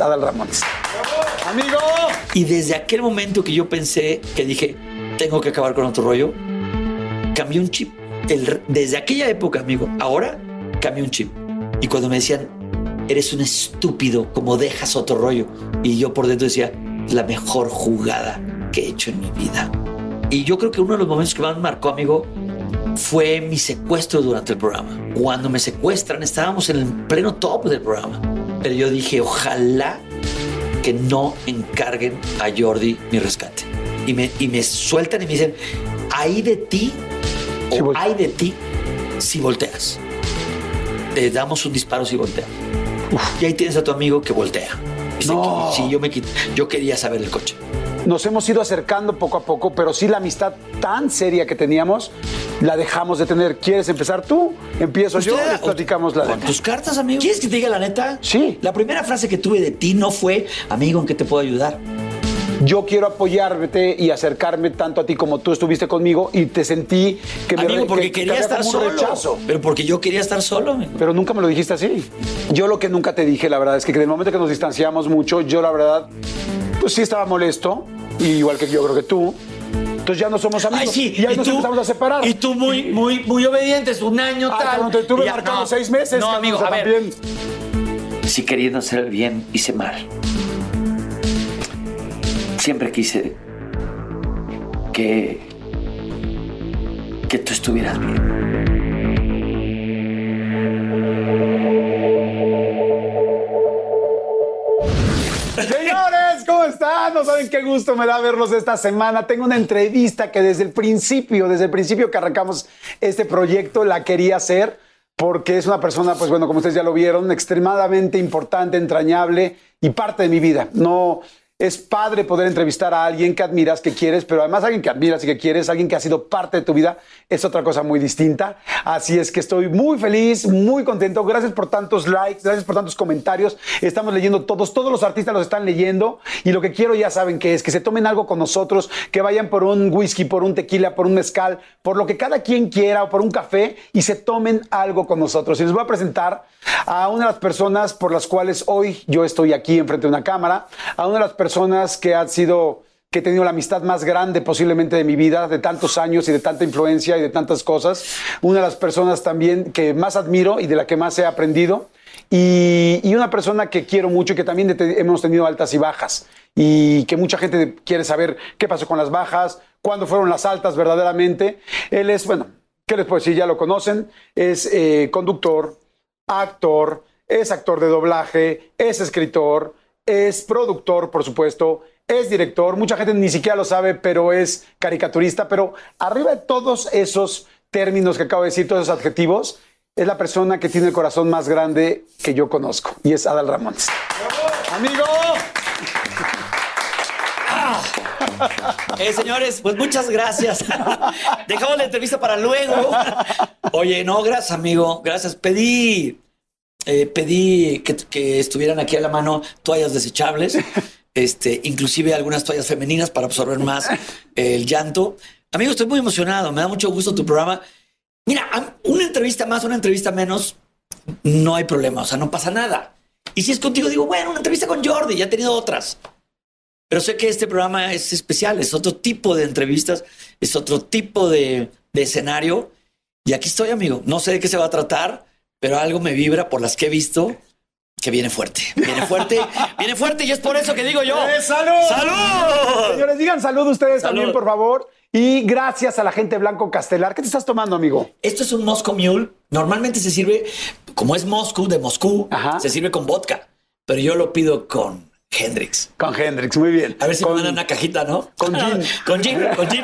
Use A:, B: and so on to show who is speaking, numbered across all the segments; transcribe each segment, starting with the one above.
A: Adal Ramones. Amigo.
B: Y desde aquel momento que yo pensé, que dije, tengo que acabar con otro rollo, cambié un chip. El- desde aquella época, amigo, ahora cambié un chip. Y cuando me decían, eres un estúpido, como dejas otro rollo. Y yo por dentro decía, la mejor jugada que he hecho en mi vida. Y yo creo que uno de los momentos que más me marcó, amigo, fue mi secuestro durante el programa. Cuando me secuestran, estábamos en el pleno top del programa. Pero yo dije, ojalá que no encarguen a Jordi mi rescate. Y me, y me sueltan y me dicen, hay de ti o
A: volte-
B: hay de ti si volteas. Te damos un disparo si volteas. Y ahí tienes a tu amigo que voltea. Y
A: No.
B: Sí, yo, me quit- yo quería saber el coche.
A: Nos hemos ido acercando poco a poco, pero sí la amistad tan seria que teníamos la dejamos de tener. ¿Quieres empezar tú? Empiezo yo, les platicamos la
B: Con
A: de.
B: tus cartas, amigo. ¿Quieres que te diga la neta?
A: Sí.
B: La primera frase que tuve de ti no fue, amigo, ¿en qué te puedo ayudar?
A: Yo quiero apoyarte y acercarme tanto a ti como tú estuviste conmigo y te sentí que me
B: Amigo, porque
A: que- que
B: quería
A: había
B: estar solo.
A: rechazo.
B: Pero porque yo quería estar solo. amigo.
A: Pero nunca me lo dijiste así. Yo lo que nunca te dije, la verdad, es que en el momento que nos distanciamos mucho, yo la verdad, pues sí estaba molesto, y igual que yo creo que tú. Entonces ya no somos amigos.
B: Ay, sí.
A: Y ahí nos empezamos a separar.
B: Y tú muy, muy, muy obedientes, un año
A: Ah,
B: tal.
A: cuando te tuve
B: ya-
A: marcado
B: no,
A: seis meses.
B: No, amigo, a ver.
A: también.
B: Si queriendo hacer el bien, hice mal. Siempre quise que. que tú estuvieras bien.
A: ¿Cómo están? No saben qué gusto me da verlos esta semana. Tengo una entrevista que desde el principio, desde el principio que arrancamos este proyecto, la quería hacer porque es una persona, pues bueno, como ustedes ya lo vieron, extremadamente importante, entrañable y parte de mi vida. No es padre poder entrevistar a alguien que admiras, que quieres, pero además alguien que admiras y que quieres, alguien que ha sido parte de tu vida, es otra cosa muy distinta. Así es que estoy muy feliz, muy contento. Gracias por tantos likes, gracias por tantos comentarios. Estamos leyendo todos, todos los artistas los están leyendo y lo que quiero ya saben que es que se tomen algo con nosotros, que vayan por un whisky, por un tequila, por un mezcal, por lo que cada quien quiera o por un café y se tomen algo con nosotros. Y les voy a presentar a una de las personas por las cuales hoy yo estoy aquí enfrente de una cámara, a una de las personas que ha sido que he tenido la amistad más grande posiblemente de mi vida, de tantos años y de tanta influencia y de tantas cosas. Una de las personas también que más admiro y de la que más he aprendido. Y, y una persona que quiero mucho y que también hemos tenido altas y bajas. Y que mucha gente quiere saber qué pasó con las bajas, cuándo fueron las altas verdaderamente. Él es, bueno, ¿qué les puedo decir? Ya lo conocen. Es eh, conductor, actor, es actor de doblaje, es escritor, es productor, por supuesto, es director. Mucha gente ni siquiera lo sabe, pero es caricaturista. Pero arriba de todos esos términos que acabo de decir, todos esos adjetivos, es la persona que tiene el corazón más grande que yo conozco y es Adal Ramones. Amigo,
B: Eh, señores, pues muchas gracias. Dejamos la entrevista para luego. Oye, no, gracias, amigo. Gracias. Pedí, eh, pedí que, que estuvieran aquí a la mano toallas desechables, este, inclusive algunas toallas femeninas para absorber más el llanto. Amigo, estoy muy emocionado. Me da mucho gusto tu programa. Mira, una entrevista más, una entrevista menos, no hay problema. O sea, no pasa nada. Y si es contigo, digo, bueno, una entrevista con Jordi, ya he tenido otras. Pero sé que este programa es especial, es otro tipo de entrevistas, es otro tipo de, de escenario. Y aquí estoy, amigo. No sé de qué se va a tratar, pero algo me vibra por las que he visto que viene fuerte. Viene fuerte, viene fuerte y es por eso que digo yo.
A: ¡Eh, salud!
B: ¡Salud!
A: señores, digan salud ustedes
B: Salud.
A: también, por favor. Y gracias a la gente Blanco Castelar. ¿Qué te estás tomando, amigo?
B: Esto es un Moscow Mule. Normalmente se sirve, como es Moscú, de Moscú,
A: Ajá.
B: se sirve con vodka. Pero yo lo pido con Hendrix.
A: Con Hendrix, muy bien.
B: A ver si
A: con,
B: me mandan una cajita, ¿no?
A: con gin.
B: con gin, con gin,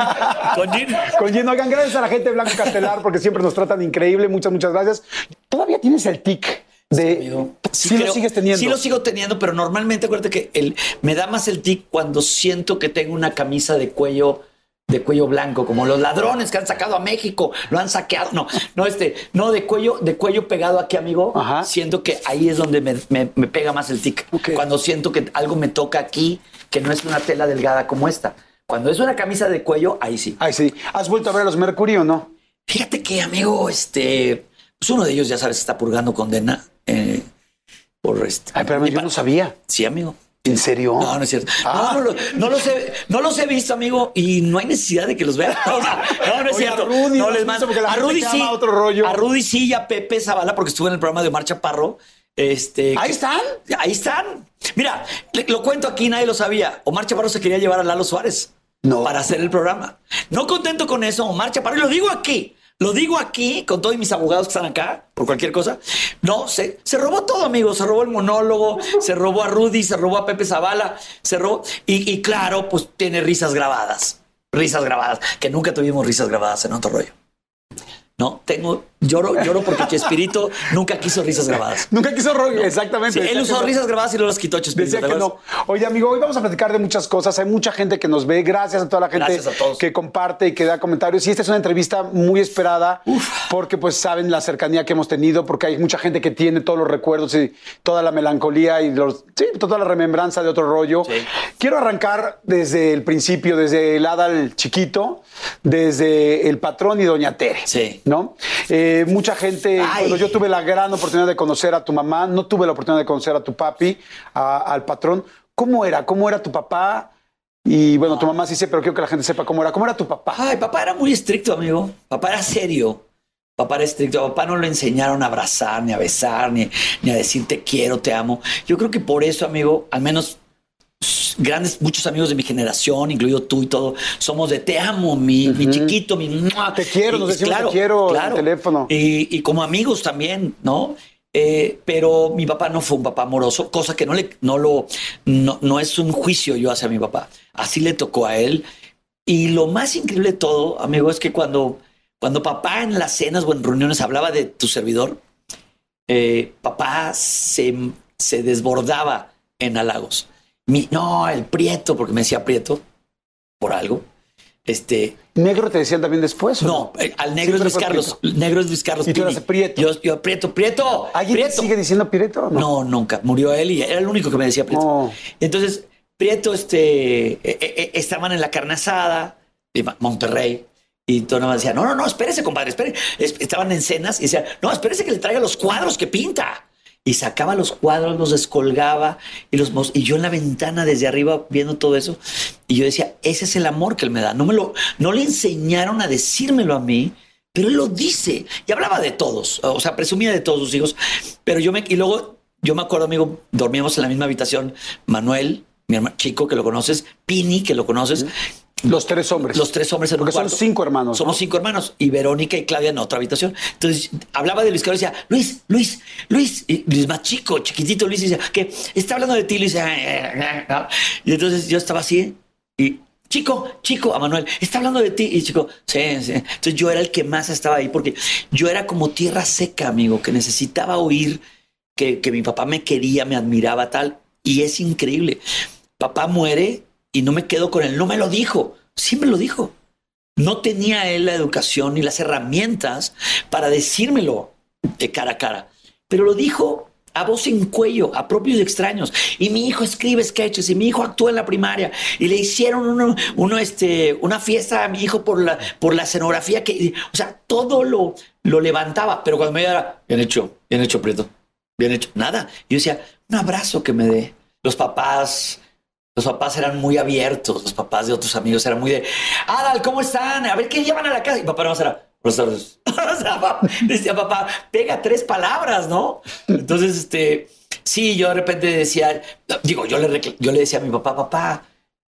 B: con gin.
A: Con gin. Oigan, gracias a la gente de Blanco Castelar porque siempre nos tratan increíble. Muchas, muchas gracias. Todavía tienes el tic de. Sí, lo sigues teniendo.
B: Sí lo sigo teniendo, pero normalmente acuérdate que el, me da más el tic cuando siento que tengo una camisa de cuello de cuello blanco, como los ladrones que han sacado a México, lo han saqueado. No, no, este, no, de cuello, de cuello pegado aquí, amigo.
A: Ajá.
B: Siento que ahí es donde me, me- me pega más el tic. Cuando siento que algo me toca aquí, que no es una tela delgada como esta. Cuando es una camisa de cuello, ahí sí.
A: Ay, sí. ¿Has vuelto a ver a los Mercury o no?
B: Fíjate que, amigo, este, pues uno de ellos, ya sabes, está purgando condena. eh, por este.
A: Ay, pero yo no sabía.
B: Sí, amigo.
A: ¿En serio?
B: No, no es cierto.
A: Ah.
B: No, no, no los he, no los he visto, amigo, y no hay necesidad de que los. O sea, no, no es
A: Oye,
B: cierto.
A: a Rudy,
B: no
A: ¿no
B: les mando.
A: visto? Porque la
B: A Rudy sí.
A: otro rollo.
B: A Rudy sí y a Pepe Zavala, porque estuve en el programa de Omar Chaparro. Este,
A: Ahí están.
B: Ahí están. Mira, le- lo cuento aquí, nadie lo sabía. Omar Chaparro se quería llevar a Lalo Suárez
A: No.
B: para hacer el programa. No contento con eso, Omar Chaparro, y lo digo aquí, lo digo aquí con todos mis abogados que están acá, por cualquier cosa. No, se, se robó todo, amigo. Se robó el monólogo, se robó a Rudy, se robó a Pepe Zavala, se robó. Y, y claro, pues tiene risas grabadas. Risas grabadas, que nunca tuvimos risas grabadas en otro rollo. No, tengo, lloro, lloro porque Chespirito nunca quiso risas grabadas.
A: Nunca quiso rollo. Exactamente.
B: Sí, él usó
A: no.
B: risas grabadas y no las quitó Chespirito.
A: Decía
B: ¿te
A: que no. Oye, amigo, hoy vamos a platicar de muchas cosas. Hay mucha gente que nos ve. Gracias a toda la gente
B: a
A: que comparte y que da comentarios. Y esta es una entrevista muy esperada porque, pues, saben la cercanía que hemos tenido, porque hay mucha gente que tiene todos los recuerdos y toda la melancolía y los, sí, toda la remembranza de otro rollo.
B: Sí.
A: Quiero arrancar desde el principio, desde el Adal chiquito, desde el patrón y Doña Tere.
B: Sí.
A: ¿No? Eh, mucha gente, bueno, yo tuve la gran oportunidad de conocer a tu mamá, no tuve la oportunidad de conocer a tu papi, a- al patrón. ¿Cómo era? ¿Cómo era tu papá? Y bueno, tu mamá sí sé, pero quiero que la gente sepa cómo era. ¿Cómo era tu papá?
B: Ay, papá era muy estricto, amigo. Papá era serio. Papá era estricto. A papá no le enseñaron a abrazar, ni a besar, ni, ni a decir te quiero, te amo. Yo creo que por eso, amigo, al menos grandes, muchos amigos de mi generación, incluido tú y todo, somos de te amo, mi, mi chiquito, mi... ¡mua!
A: Te quiero, nos decimos te quiero en el teléfono.
B: Y, y como amigos también, ¿no? Eh, pero mi papá no fue un papá amoroso, cosa que no le, no lo, no, no es un juicio yo hacia mi papá. Así le tocó a él. Y lo más increíble de todo, amigo, es que cuando, cuando papá en las cenas o en reuniones hablaba de tu servidor, eh, papá se, se desbordaba en halagos. Mi, no, el prieto, porque me decía prieto por algo. Este,
A: ¿Negro te decían también después?
B: no, eh, al negro es Luis Carlos.
A: Prieto.
B: Negro es Luis Carlos.
A: Y tú eras Prieto.
B: Yo, yo, Prieto, Prieto.
A: ¿Alguien te
B: Prieto.
A: sigue diciendo Pireto? No.
B: No, nunca. Murió él y era el único que me decía Prieto. Entonces, Prieto, este, eh, eh, estaban en la carne asada de Monterrey. Y todo nada más decía, no, no, no, espérese, compadre, espere. Es- Estaban en cenas y decía, no, espérese que le traiga los cuadros que pinta. Y sacaba los cuadros, los descolgaba y los y yo en la ventana desde arriba viendo todo eso. Y yo decía, ese es el amor que él me da. No me lo, no le enseñaron a decírmelo a mí, pero él lo dice. Y hablaba de todos, o sea, presumía de todos sus hijos. Pero yo me, y luego yo me acuerdo, amigo, dormíamos en la misma habitación. Manuel, mi hermano chico, que lo conoces, Pini, que lo conoces.
A: Los tres hombres.
B: Los tres hombres en
A: Porque
B: un
A: son
B: cuarto.
A: cinco hermanos,
B: Somos
A: ¿no?
B: cinco hermanos. Y Verónica y Claudia en otra habitación. Entonces hablaba de Luis Carlos y decía, Luis, Luis, Luis. Y Luis más chico, chiquitito Luis. Y decía, que está hablando de ti, Luis. Y entonces yo estaba así y. Chico, chico, a Manuel, está hablando de ti. Y chico, sí, sí. Entonces yo era el que más estaba ahí porque yo era como tierra seca, amigo, que necesitaba oír que, que mi papá me quería, me admiraba, tal. Y es increíble. Papá muere y no me quedo con él. No me lo dijo. Sí me lo dijo. No tenía él la educación ni las herramientas para decírmelo de cara a cara. Pero lo dijo a voz en cuello, a propios extraños. Y mi hijo escribe sketches y mi hijo actúa en la primaria y le hicieron uno, uno, este, una fiesta a mi hijo por la, por la escenografía que, o sea, todo lo, lo levantaba. Pero cuando me era bien hecho, bien hecho, Prieto, bien hecho, nada. Yo decía, un abrazo que me dé. Los papás, los papás eran muy abiertos, los papás de otros amigos eran muy de, Adal, ¿cómo están? A ver qué llevan a la casa. Y papá no era, buenas tardes. O sea, decía papá, pega tres palabras, ¿no? Entonces, este, sí, yo de repente decía, digo, yo le, yo le decía a mi papá, papá,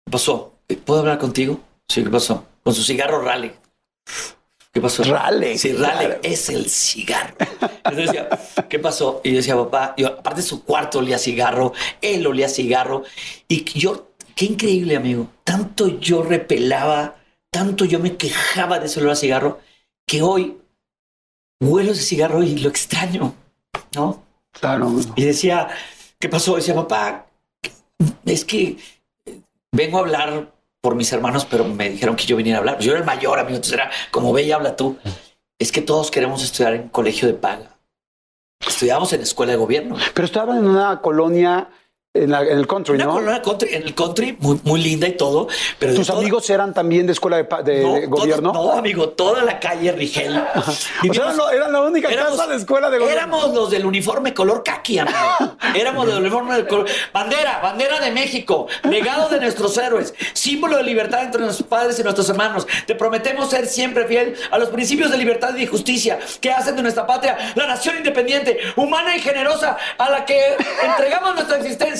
B: ¿qué pasó? ¿Puedo hablar contigo? Sí, ¿qué pasó? Con su cigarro rally. ¿Qué pasó?
A: Rale,
B: Sí, rale
A: claro.
B: es el cigarro. Entonces decía, ¿qué pasó? Y yo decía, papá, yo, aparte su cuarto olía cigarro, él olía cigarro. Y yo, qué increíble, amigo. Tanto yo repelaba, tanto yo me quejaba de ese olor a cigarro, que hoy huelo ese cigarro y lo extraño, ¿no?
A: Claro.
B: Y decía, ¿qué pasó? Decía, papá, es que vengo a hablar por mis hermanos, pero me dijeron que yo viniera a hablar. Pues yo era el mayor, amigo, entonces era como ve y habla tú. Es que todos queremos estudiar en colegio de paga. Estudiamos en escuela de gobierno.
A: Pero estaban en una colonia En, la- en el country,
B: Una
A: ¿no?
B: colonia country, en el country, muy, muy linda y todo. Pero
A: ¿Tus
B: toda-
A: amigos eran también de escuela de, pa- de-
B: no,
A: de
B: todo-
A: gobierno?
B: no, amigo, toda la calle Rigel.
A: O sea, eran la única
B: Éramos-
A: casa de escuela de gobierno.
B: Éramos los del uniforme color caqui, amigo. Éramos del uniforme de color. Bandera, bandera de México, legado de nuestros héroes, símbolo de libertad entre nuestros padres y nuestros hermanos. Te prometemos ser siempre fiel a los principios de libertad y justicia que hacen de nuestra patria la nación independiente, humana y generosa a la que entregamos nuestra existencia.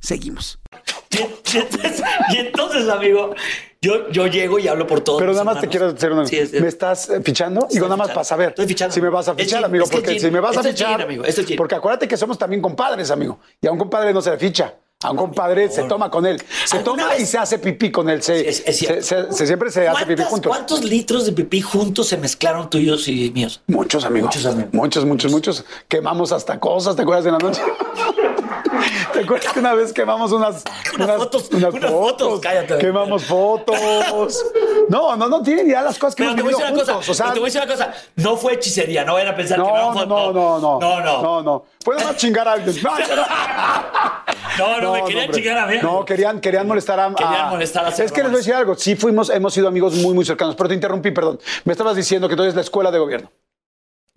A: Seguimos.
B: Y, entonces, amigo, yo, yo llego y hablo por todos.
A: Pero nada más te quiero hacer una.
B: Sí, es- es-
A: ¿Me estás eh, fichando? Digo, nada más
B: fichando.
A: para saber.
B: Estoy fichando.
A: Si me vas a fichar, amigo,
B: es
A: porque si me vas a fichar.
B: amigo, esto es gin.
A: Porque acuérdate que somos también compadres, amigo. Y a un compadre no se le ficha. A un compadre se toma con él. Se
B: ¿Alguna
A: toma y se hace pipí con él. Se,
B: Es- es cierto.
A: se- se- se- siempre se hace pipí
B: ¿Cuántas-
A: juntos.
B: ¿Cuántos litros de pipí juntos se mezclaron tuyos y míos?
A: Muchos, amigos.
B: Muchos, amigo.
A: Muchos, muchos, muchos. Quemamos hasta cosas, ¿te acuerdas de la noche? ¿Te acuerdas que una vez quemamos unas,
B: Unas fotos, unas fotos, cállate.
A: Quemamos fotos. No, no, no tienen idea las cosas que
B: Pero te
A: hemos
B: voy a decir una cosa.
A: o sea,
B: pero te voy a decir una cosa. No fue hechicería. No vayan a pensar que
A: no,
B: vamos
A: no,
B: a-
A: no, no, no.
B: No, no.
A: No, no. Pueden más chingar a alguien. No,
B: No, no, me querían chingar a mí.
A: No, querían, querían molestar a.
B: Querían
A: a-
B: molestar a
A: Es que les voy a decir algo. Sí, fuimos, hemos sido amigos muy, muy cercanos. Pero te interrumpí, perdón. Me estabas diciendo que tú eres la escuela de gobierno.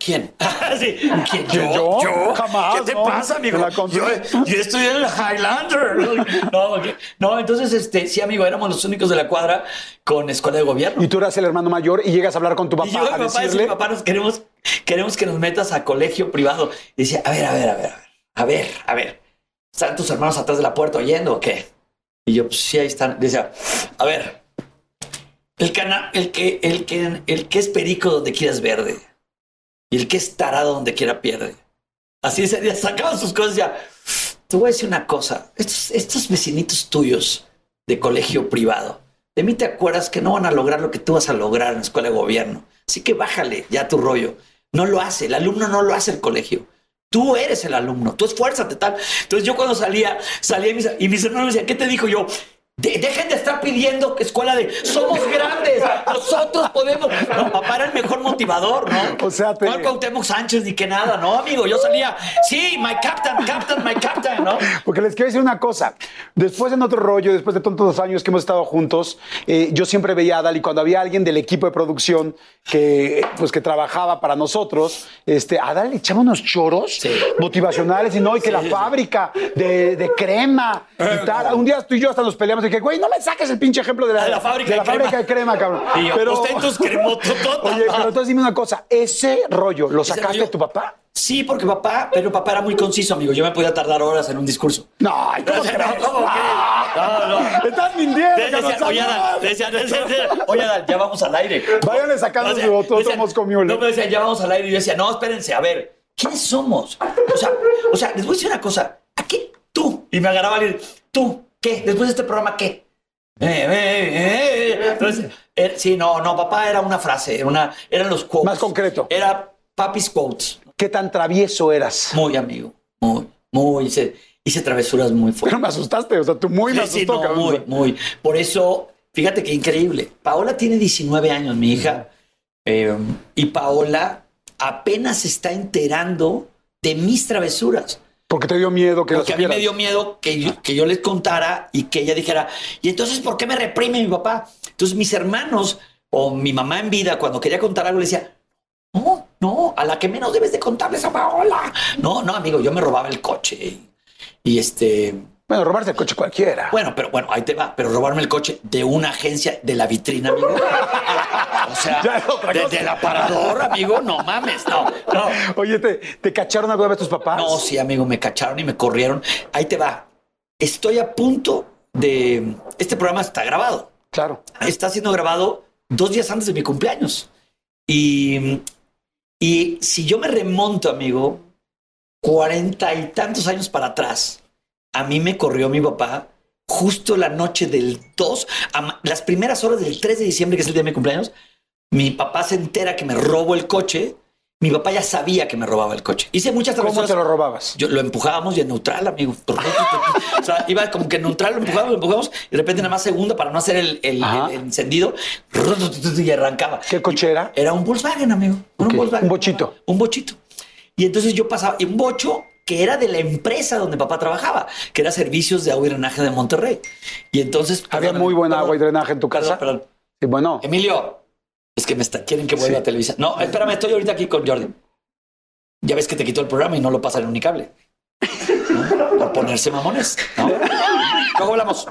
B: ¿Quién? sí. ¿Quién?
A: ¿Quién,
B: ¿Yo?
A: yo? Jamás,
B: ¿Qué te
A: no.
B: pasa, amigo? Yo, yo estoy en el Highlander. No, no, entonces, este, sí, amigo, éramos los únicos de la cuadra con escuela de gobierno.
A: Y tú eras el hermano mayor y llegas a hablar con tu papá
B: Y yo, mi
A: a
B: papá,
A: decirle.
B: papá, nos queremos, queremos que nos metas a colegio privado. Y decía, a ver, a ver, a ver, a ver, a ver, a ver. ¿Están tus hermanos atrás de la puerta oyendo o qué? Y yo, pues sí, ahí están. Decía, a ver, el, cana el, que, el, que, el que es perico donde quieras verde. Y el que es tarado donde quiera pierde. Así día sacaban sus cosas ya. Te voy a decir una cosa. Estos, estos vecinitos tuyos de colegio privado, de mí te acuerdas que no van a lograr lo que tú vas a lograr en la escuela de gobierno. Así que bájale ya tu rollo. No lo hace, el alumno no lo hace el colegio. Tú eres el alumno, tú esfuérzate tal. Entonces yo cuando salía, salía y mis, y mis hermanos me decían, ¿qué te dijo yo? De- dejen de estar pidiendo que escuela de somos grandes, nosotros podemos. No, papá era el mejor motivador, ¿no?
A: O sea, te-
B: ¿Cuál Cuauhtémoc Sánchez ni que nada, no, amigo? Yo salía, sí, my captain, captain, my captain, ¿no?
A: Porque les quiero decir una cosa. Después en otro rollo, después de tantos años que hemos estado juntos, eh, yo siempre veía a Adal y cuando había alguien del equipo de producción que, pues, que trabajaba para nosotros, este, a Adal le echaba unos choros
B: Sí.
A: motivacionales y no, y que la
B: sí.
A: fábrica de, de crema y tal. Un día tú y yo hasta nos peleamos y dije, güey, no me saques el pinche ejemplo de la,
B: De la fábrica
A: de, la
B: de crema.
A: fábrica de crema, cabrón.
B: Yo, ostentos cremotototas.
A: Oye, pero entonces dime una cosa, ese rollo, ¿lo sacaste
B: rollo-
A: de tu papá?
B: Sí, porque papá, pero papá era muy conciso, amigo. Yo me podía tardar horas en un discurso.
A: No, ay, ¿cómo
B: No,
A: crees?
B: ¿cómo crees? No, no.
A: Estás mintiendo,
B: De- decía, oye, Adal, decía, oye, Adal, ya vamos al aire.
A: Váyanle sacando su otro Moscow Mule.
B: No, me decían, ya vamos al aire. Y yo decía, no, espérense, a ver, ¿quiénes somos? O sea, o sea, les voy a decir una cosa. ¿A qué tú? Y me agarraba a decir, ¿tú qué? Después de este programa, ¿qué? Eh, eh, eh. Entonces, sí, no, no, papá era una frase, era una, eran los quotes.
A: Más concreto.
B: Era papis quotes.
A: ¿Qué tan travieso eras?
B: Muy amigo, muy, muy. Hice, hice travesuras muy fuertes.
A: Pero me asustaste, o sea, tú muy me
B: Sí, sí,
A: asustó,
B: no,
A: cabrón.
B: muy, muy. Por eso fíjate qué increíble. Paola tiene 19 años, mi hija. y Paola apenas se está enterando de mis travesuras.
A: Porque te dio miedo que
B: Porque a mí me dio miedo que yo, que yo les contara y que ella dijera, ¿y entonces por qué me reprime mi papá? Entonces mis hermanos o mi mamá en vida, cuando quería contar algo, le decía, no, no, a la que menos debes de contarles a Paola. No, no, amigo, yo me robaba el coche. Y este,
A: Bueno, robarse el coche cualquiera.
B: bueno, pero bueno, ahí te va, pero robarme el coche de una agencia de la vitrina, amigo. O sea,
A: Ya es otra
B: de-
A: cosa.
B: del aparador, amigo, no mames, no, no.
A: Oye, ¿te, te cacharon alguna vez tus papás?
B: No, sí, amigo, me cacharon y me corrieron. Ahí te va. Estoy a punto de. Este programa está grabado.
A: Claro.
B: Está siendo grabado dos días antes de mi cumpleaños. Y, y si yo me remonto, amigo, cuarenta y tantos años para atrás, a mí me corrió mi papá justo la noche del 2, a las primeras horas del 3 de diciembre, que es el día de mi cumpleaños. Mi papá se entera que me robo el coche. Mi papá ya sabía que me robaba el coche. Hice muchas
A: ¿Cómo
B: travesuras.
A: te lo robabas?
B: Yo lo empujábamos y en neutral, amigo. O sea, iba como que en neutral, lo empujábamos, lo empujábamos y de repente nada más segunda para no hacer el, el-
A: Ajá.
B: el encendido y arrancaba.
A: ¿Qué coche era?
B: Era un Volkswagen, amigo. Un Volkswagen.
A: un bochito.
B: Un bochito. Y entonces yo pasaba, y un bocho que era de la empresa donde papá trabajaba, que era Servicios de Agua y Drenaje de Monterrey. Y entonces...
A: ¿Había muy buen
B: perdón,
A: agua y drenaje en tu casa?
B: Perdón, perdón.
A: Sí, bueno.
B: Emilio, es que me está, quieren que vuelva
A: Sí.
B: a televisión. No, espérame, estoy ahorita aquí con Jordi. Ya ves que te quitó el programa y no lo pasa en Unicable. ¿No? Por ponerse mamones. ¿no? Luego hablamos.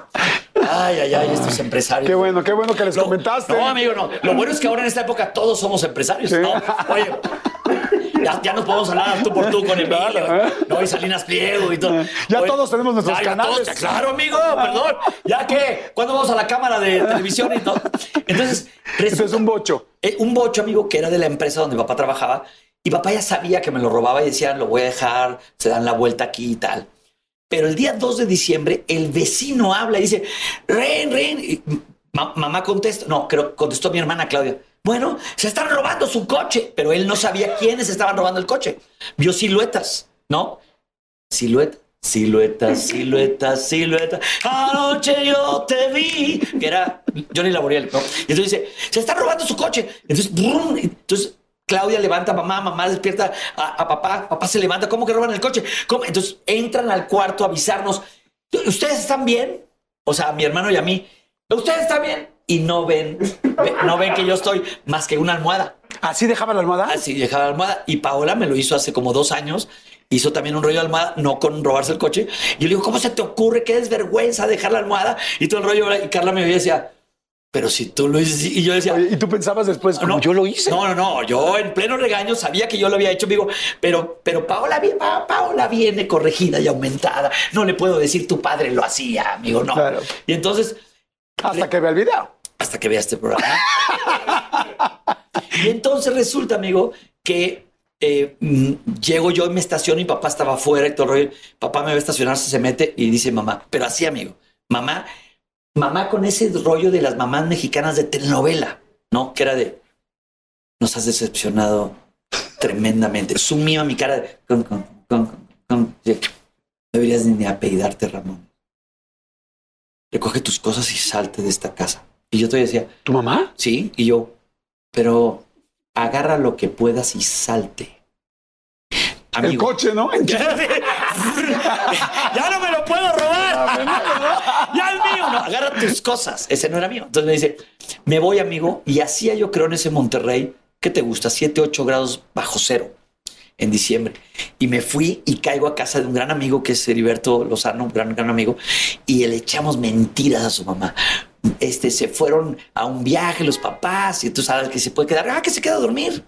B: Ay, ay, ay, estos empresarios.
A: Qué bueno, qué bueno que les
B: Lo-
A: comentaste.
B: No, amigo, no. Lo bueno es que ahora en esta época todos somos empresarios.
A: Sí.
B: ¿no? Oye, ya, ya nos podemos hablar tú por tú con Emilio.
A: Claro.
B: No, y Salinas Pliego y todo.
A: Ya todos tenemos nuestros
B: ya
A: canales.
B: todos- claro, amigo, perdón. ¿Ya qué? ¿Cuándo vamos a la cámara de televisión y todo? Entonces,
A: Ese es
B: resulta-
A: un bocho.
B: eh, un bocho, amigo, que era de la empresa donde papá trabajaba. Y papá ya sabía que me lo robaba y decía, lo voy a dejar, se dan la vuelta aquí y tal. Pero el día 2 de diciembre, el vecino habla y dice, Ren, Ren. Y mamá contesta, no, creo contestó mi hermana Claudia. Bueno, se están robando su coche, pero él no sabía quiénes estaban robando el coche. Vio siluetas, ¿no? Silueta, silueta, silueta, silueta. Anoche yo te vi. Que era Johnny Laboriel, ¿no? Y entonces dice, se está robando su coche. Entonces, ¡brum! entonces Claudia levanta a mamá, mamá despierta a, a papá, papá se levanta, ¿cómo que roban el coche? ¿Cómo? Entonces entran al cuarto a avisarnos, ¿ustedes están bien? O sea, a mi hermano y a mí, ¿ustedes están bien? Y no ven, ve- no ven que yo estoy más que una almohada.
A: ¿Así dejaba la almohada?
B: Así dejaba la almohada. Y Paola me lo hizo hace como dos años. Hizo también un rollo de almohada, no con robarse el coche. Y yo le digo, ¿cómo se te ocurre? Qué desvergüenza dejar la almohada y todo el rollo. Y Carla me veía y decía, pero si tú lo hiciste. Y yo decía,
A: ¿Y tú pensabas después, como yo lo hice?
B: no, no, no. Yo en pleno regaño sabía que yo lo había hecho, amigo. Pero, pero Paola, Pa- Paola viene corregida y aumentada. No le puedo decir tu padre lo hacía, amigo. No.
A: Claro.
B: Y entonces,
A: Hasta que vea el video.
B: Hasta que vea este programa. y entonces resulta, amigo, que eh, mm, llego yo y me estaciono y papá estaba afuera y todo el rollo. Papá me a estacionarse, se mete y dice mamá, pero así, amigo, mamá, mamá con ese rollo de las mamás mexicanas de telenovela, ¿no? Que era de, nos has decepcionado tremendamente. Sumía mi cara de, con, deberías ni apellidarte, Ramón. Recoge tus cosas y salte de esta casa. Y yo todavía decía,
A: ¿Tu mamá?
B: Sí, y yo, pero agarra lo que puedas y salte.
A: El
B: Amigo.
A: coche, ¿no?
B: ya no me lo puedo robar. ya es mío. No, agarra tus cosas. Ese no era mío. Entonces me dice, me voy, amigo. Y hacía yo creo en ese Monterrey, ¿qué te gusta? 7, 8 grados bajo cero en diciembre. Y me fui y caigo a casa de un gran amigo que es Heriberto Lozano, un gran, gran amigo, y le echamos mentiras a su mamá. Este, se fueron a un viaje los papás y tú sabes que se puede quedar, ah, que se queda a dormir.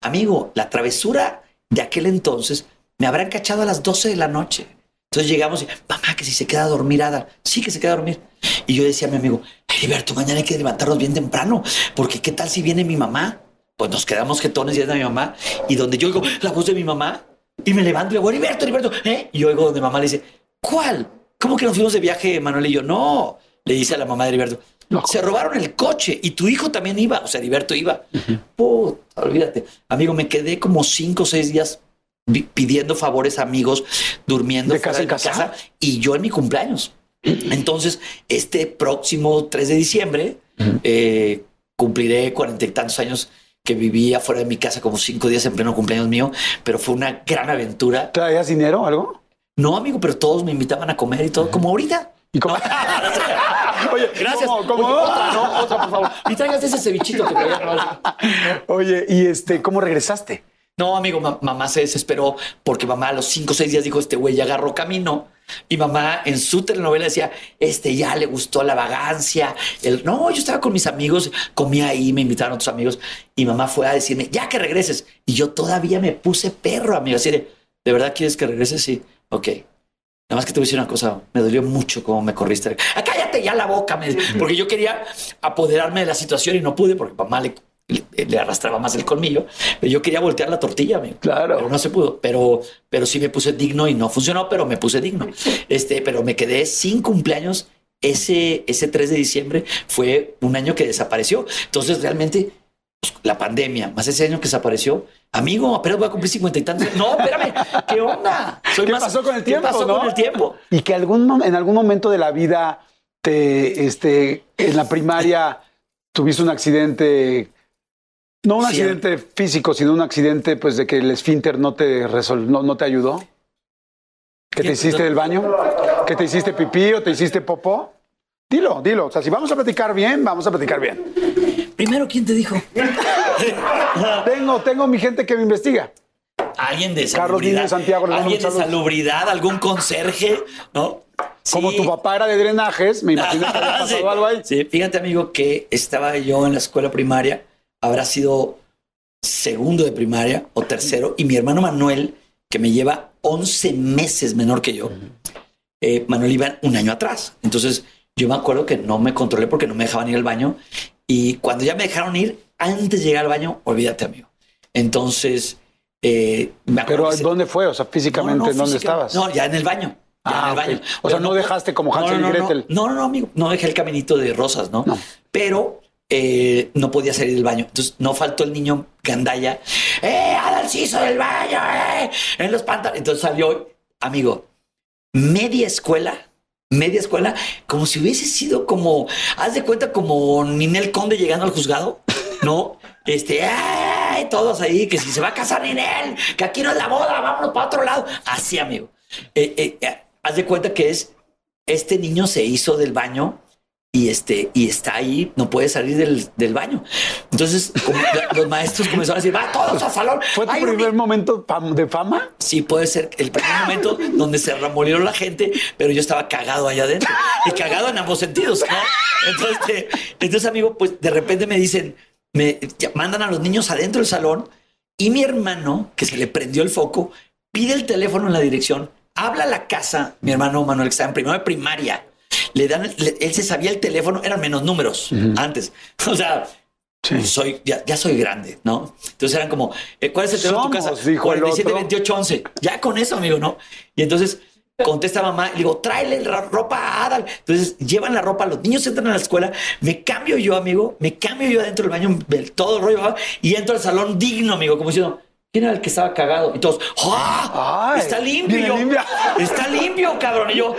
B: Amigo, la travesura de aquel entonces me habrán cachado a las 12 de la noche. Entonces llegamos y, mamá, que si se queda a dormir, Ada. Sí, que se queda a dormir. Y yo decía a mi amigo, Heriberto, mañana hay que levantarnos bien temprano, porque ¿qué tal si viene mi mamá? Pues nos quedamos jetones y es de mi mamá. Y donde yo oigo la voz de mi mamá y me levanto y digo, Heriberto, Heriberto, ¿eh? Y oigo donde mamá le dice, ¿cuál? ¿Cómo que nos fuimos de viaje, Manuel y yo? No, le dice a la mamá de Heriberto.
A: No.
B: Se robaron el coche y tu hijo también iba. O sea, Heriberto iba. Puta, olvídate. Amigo, me quedé como cinco o seis días pidiendo favores a amigos, durmiendo
A: ¿De
B: fuera
A: casa en
B: mi
A: casa?
B: y yo en mi cumpleaños. Entonces, este próximo 3 de diciembre, eh, cumpliré cuarenta y tantos años que viví afuera de mi casa como cinco días en pleno cumpleaños mío, pero fue una gran aventura.
A: ¿Traías dinero o algo?
B: No, amigo, pero todos me invitaban a comer y todo, como ahorita.
A: ¿Y cómo?
B: Oye, gracias. Oye, otra, ¿no? Otra, por favor. Y traigas ese cevichito que traía.
A: Oye, ¿y este, cómo regresaste?
B: No, amigo, ma- mamá se desesperó porque mamá a los cinco o seis días dijo, este güey ya agarró camino. Y mamá en su telenovela decía, este ya le gustó la vagancia. El, no, yo estaba con mis amigos, comía ahí, me invitaron otros amigos. Y mamá fue a decirme, ya que regreses. Y yo todavía me puse perro, amigo. Así de, ¿de verdad quieres que regrese? Sí. Ok. Nada más que te voy a decir una cosa, me dolió mucho cómo me corriste. Ah, cállate ya la boca, me- porque yo quería apoderarme de la situación y no pude porque mamá le, le, le arrastraba más el colmillo. Pero yo quería voltear la tortilla, amigo.
A: Claro.
B: Pero no se pudo. Pero, pero sí me puse digno y no funcionó, pero me puse digno. Este, pero me quedé sin cumpleaños. Ese, ese 3 de diciembre fue un año que desapareció. Entonces, realmente, la pandemia, más ese año que desapareció, amigo, apenas voy a cumplir cincuenta y tantos. No, espérame, ¿qué onda? Soy
A: ¿Qué
B: más-
A: pasó con el
B: ¿qué
A: tiempo,
B: pasó
A: no?
B: con el tiempo?
A: Y que algún, en algún momento de la vida te, este, en la primaria tuviste un accidente, no un
B: Sí.
A: accidente físico, sino un accidente, pues, de que el esfínter no te resol- no, no te ayudó. ¿Que te
B: ¿Qué?
A: hiciste del baño? ¿Que te hiciste pipí o te hiciste popó? Dilo, dilo. O sea, si vamos a platicar bien, vamos a platicar bien.
B: Primero, ¿quién te dijo?
A: Tengo, tengo mi gente que me investiga.
B: Alguien de
A: Carlos Niño
B: salubridad.
A: de Santiago,
B: Alguien de salubridad, algún conserje, ¿no?
A: Como
B: Sí.
A: tu papá era de drenajes, me imagino que había pasado
B: Sí.
A: algo ahí.
B: Sí, fíjate, amigo, que estaba yo en la escuela primaria, habrá sido segundo de primaria o tercero, y mi hermano Manuel, que me lleva 11 meses menor que yo, eh, Manuel iba un año atrás. Entonces, yo me acuerdo que no me controlé porque no me dejaban ir al baño. Y cuando ya me dejaron ir, antes de llegar al baño, olvídate, amigo. Entonces, eh, me acuerdo
A: Pero
B: se-
A: ¿dónde fue? O sea, físicamente,
B: no, no,
A: ¿en dónde
B: física-
A: estabas?
B: No, ya en el baño.
A: Ah,
B: en el baño.
A: O sea, no dejaste como Hansel y Gretel.
B: No, no, no, amigo. No dejé el caminito de rosas, ¿no?
A: No.
B: Pero eh, no podía salir del baño. Entonces no faltó el niño gandaya. ¡Eh, Adalciso del baño! ¡Eh! En los pantalones. Entonces salió, amigo, media escuela. Media escuela, como si hubiese sido como, haz de cuenta, como Ninel Conde llegando al juzgado, ¿no? Este, ¡ay! Todos ahí, que si se va a casar Ninel, que aquí no es la boda, vámonos para otro lado. Así, amigo. Eh, eh, eh, haz de cuenta que es, este niño se hizo del baño y este y está ahí, no puede salir del, del baño. Entonces, como los maestros comenzaron a decir, va todos al salón.
A: ¿Fue tu primer
B: ni-".
A: momento de fama?
B: Sí, puede ser el primer momento donde se remolieron la gente, pero yo estaba cagado allá adentro y cagado en ambos sentidos. ¿no? Entonces, eh, entonces, amigo, pues de repente me dicen, me mandan a los niños adentro del salón y mi hermano, que se le prendió el foco, pide el teléfono en la dirección, habla a la casa, mi hermano Manuel, que está en primero de primaria. Le dan, le- él se sabía el teléfono, eran menos números antes. O sea,
A: Sí.
B: soy, ya, ya soy grande, ¿no? Entonces eran como, eh, ¿cuál es el teléfono de tu casa?
A: dijo el
B: 47,
A: otro.
B: 28, 11. Ya con eso, amigo, ¿no? Y entonces contesta mamá, le digo, tráele la ropa a Adal. Entonces llevan la ropa, los niños entran a la escuela, me cambio yo, amigo, me cambio yo adentro del baño, todo el rollo, ¿va? y entro al salón digno, amigo, como diciendo, ¿quién era el que estaba cagado? Y todos, ¡ah! Está yo,
A: limpio.
B: Está limpio, cabrón. Y yo,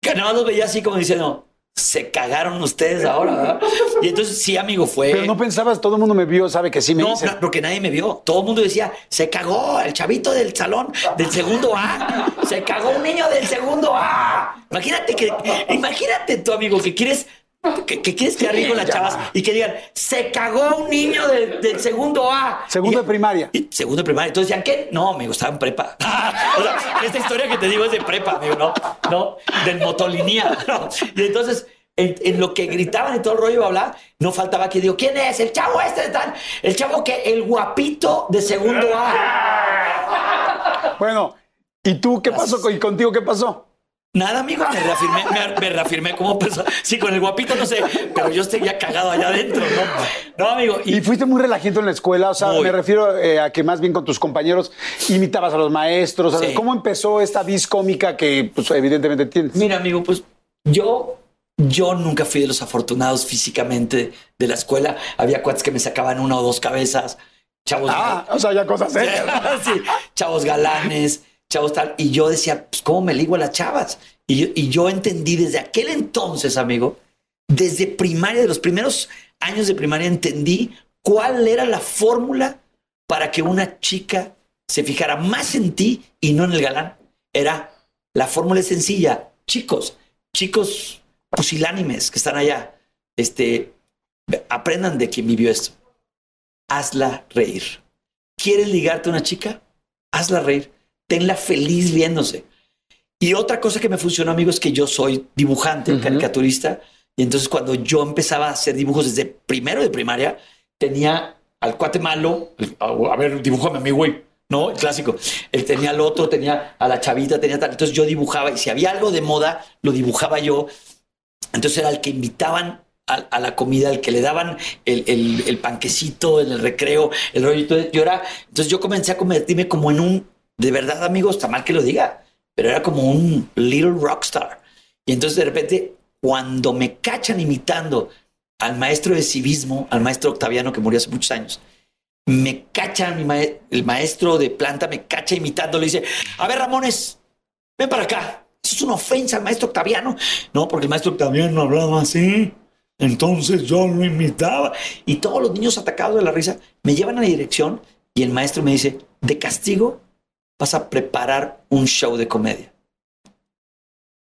B: que nada más los veía así como diciendo, se cagaron ustedes ahora, ¿verdad? Y entonces sí, amigo, fue.
A: Pero no pensabas, todo el mundo me vio, sabe que sí me
B: No,
A: hice.
B: porque nadie me vio. Todo el mundo decía, se cagó el chavito del salón del segundo A. Se cagó un niño del segundo A. Imagínate que, imagínate tu amigo que quieres, que, que quieres quedar bien con las
A: ya.
B: chavas y que digan, se cagó un niño del, del segundo A.
A: Segundo
B: Y-
A: de primaria.
B: y segundo de primaria. Entonces decían, ¿qué? No, amigo, estaba en prepa. o sea, esta historia que te digo es de prepa, amigo, ¿no? No, del motolinía. ¿no? Y entonces, en, en lo que gritaban y todo el rollo, bla, bla, no faltaba que digo, ¿quién es? El chavo este de tal, el chavo que, el guapito de segundo A.
A: Bueno, ¿y tú qué pasó? ¿Y contigo qué pasó?
B: Nada, amigo, me reafirmé, me, me reafirmé como persona. Sí, con el guapito no sé, pero yo estoy ya cagado allá adentro, ¿no? No, amigo.
A: Y fuiste muy relajito en la escuela, o sea,
B: Muy.
A: me refiero eh, a que más bien con tus compañeros imitabas a los maestros. ¿sabes?
B: Sí.
A: ¿Cómo empezó esta vis cómica que pues, evidentemente tienes?
B: Mira, amigo, pues yo, yo nunca fui de los afortunados físicamente de la escuela. Había cuates que me sacaban una o dos cabezas, chavos,
A: Ah, o sea, ya cosas serias.
B: sí, chavos galanes, chavos tal. Y yo decía, pues, ¿cómo me ligo a las chavas? Y, yo entendí desde aquel entonces, amigo, desde primaria, de los primeros años de primaria, entendí cuál era la fórmula para que una chica se fijara más en ti y no en el galán. Era la fórmula es sencilla. Chicos, chicos pusilánimes que están allá, este, aprendan de quien vivió esto. Hazla reír. ¿Quieres ligarte a una chica? Hazla reír. Tenla feliz viéndose. Y otra cosa que me funcionó, amigos, es que yo soy dibujante, caricaturista. Y entonces cuando yo empezaba a hacer dibujos desde primero de primaria, tenía al cuate malo, a ver, dibújame a mí, güey. ¿no? El clásico. Él tenía al otro, tenía a la chavita, tenía tal. Entonces yo dibujaba y si había algo de moda, lo dibujaba yo. Entonces era el que invitaban a, la comida, el que le daban el, el, panquecito en el recreo, el rollito. Yo era, entonces yo comencé a convertirme como en un, de verdad, amigos, está mal que lo diga, pero era como un little rockstar. Y entonces de repente, cuando me cachan imitando al maestro de civismo, al maestro Octaviano que murió hace muchos años, me cacha el maestro de planta, me cacha imitándolo y dice, a ver Ramones, ven para acá. Eso es una ofensa al maestro Octaviano. No, porque el maestro Octaviano hablaba así. Entonces yo lo imitaba. Y todos los niños atacados de la risa me llevan a la dirección y el maestro me dice, de castigo vas a preparar un show de comedia.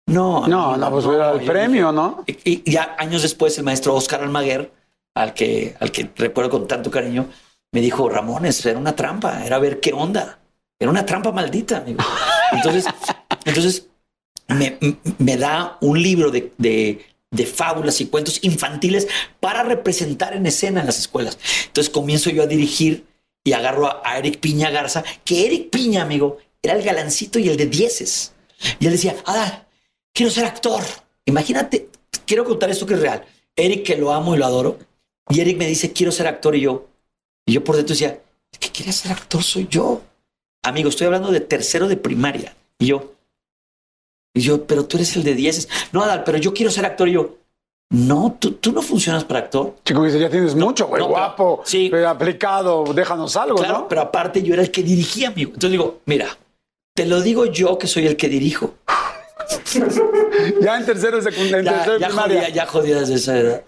A: No, no, no, pues era el premio, ¿no?
B: Y, ya años después el maestro Oscar Almaguer, al que, al que recuerdo con tanto cariño, me dijo, Ramones, era una trampa, era ver qué onda. Era una trampa maldita, amigo. Entonces, entonces me, me, da un libro de, de, de, fábulas y cuentos infantiles para representar en escena en las escuelas. Entonces comienzo yo a dirigir y agarro a, Eric Piña Garza, que Eric Piña, amigo, era el galancito y el de dieces. Y él decía, Adal, quiero ser actor. Imagínate, quiero contar esto que es real. Eric, que lo amo y lo adoro. Y Eric me dice, quiero ser actor. Y yo, y yo por dentro decía, el que ser actor soy yo. Amigo, estoy hablando de tercero de primaria. Y yo, y yo, pero tú eres el de dieces. No, Adal, pero yo quiero ser actor. Y yo, no, tú, tú no funcionas para actor.
A: Chico, dice, ya tienes mucho, güey, guapo, sí. aplicado, déjanos algo, claro,
B: pero aparte yo era el que dirigía, amigo. Entonces digo, mira, te lo digo yo que soy el que dirijo.
A: ya en tercero, tercero
B: ya
A: primaria.
B: Jodía, ya jodía desde esa edad.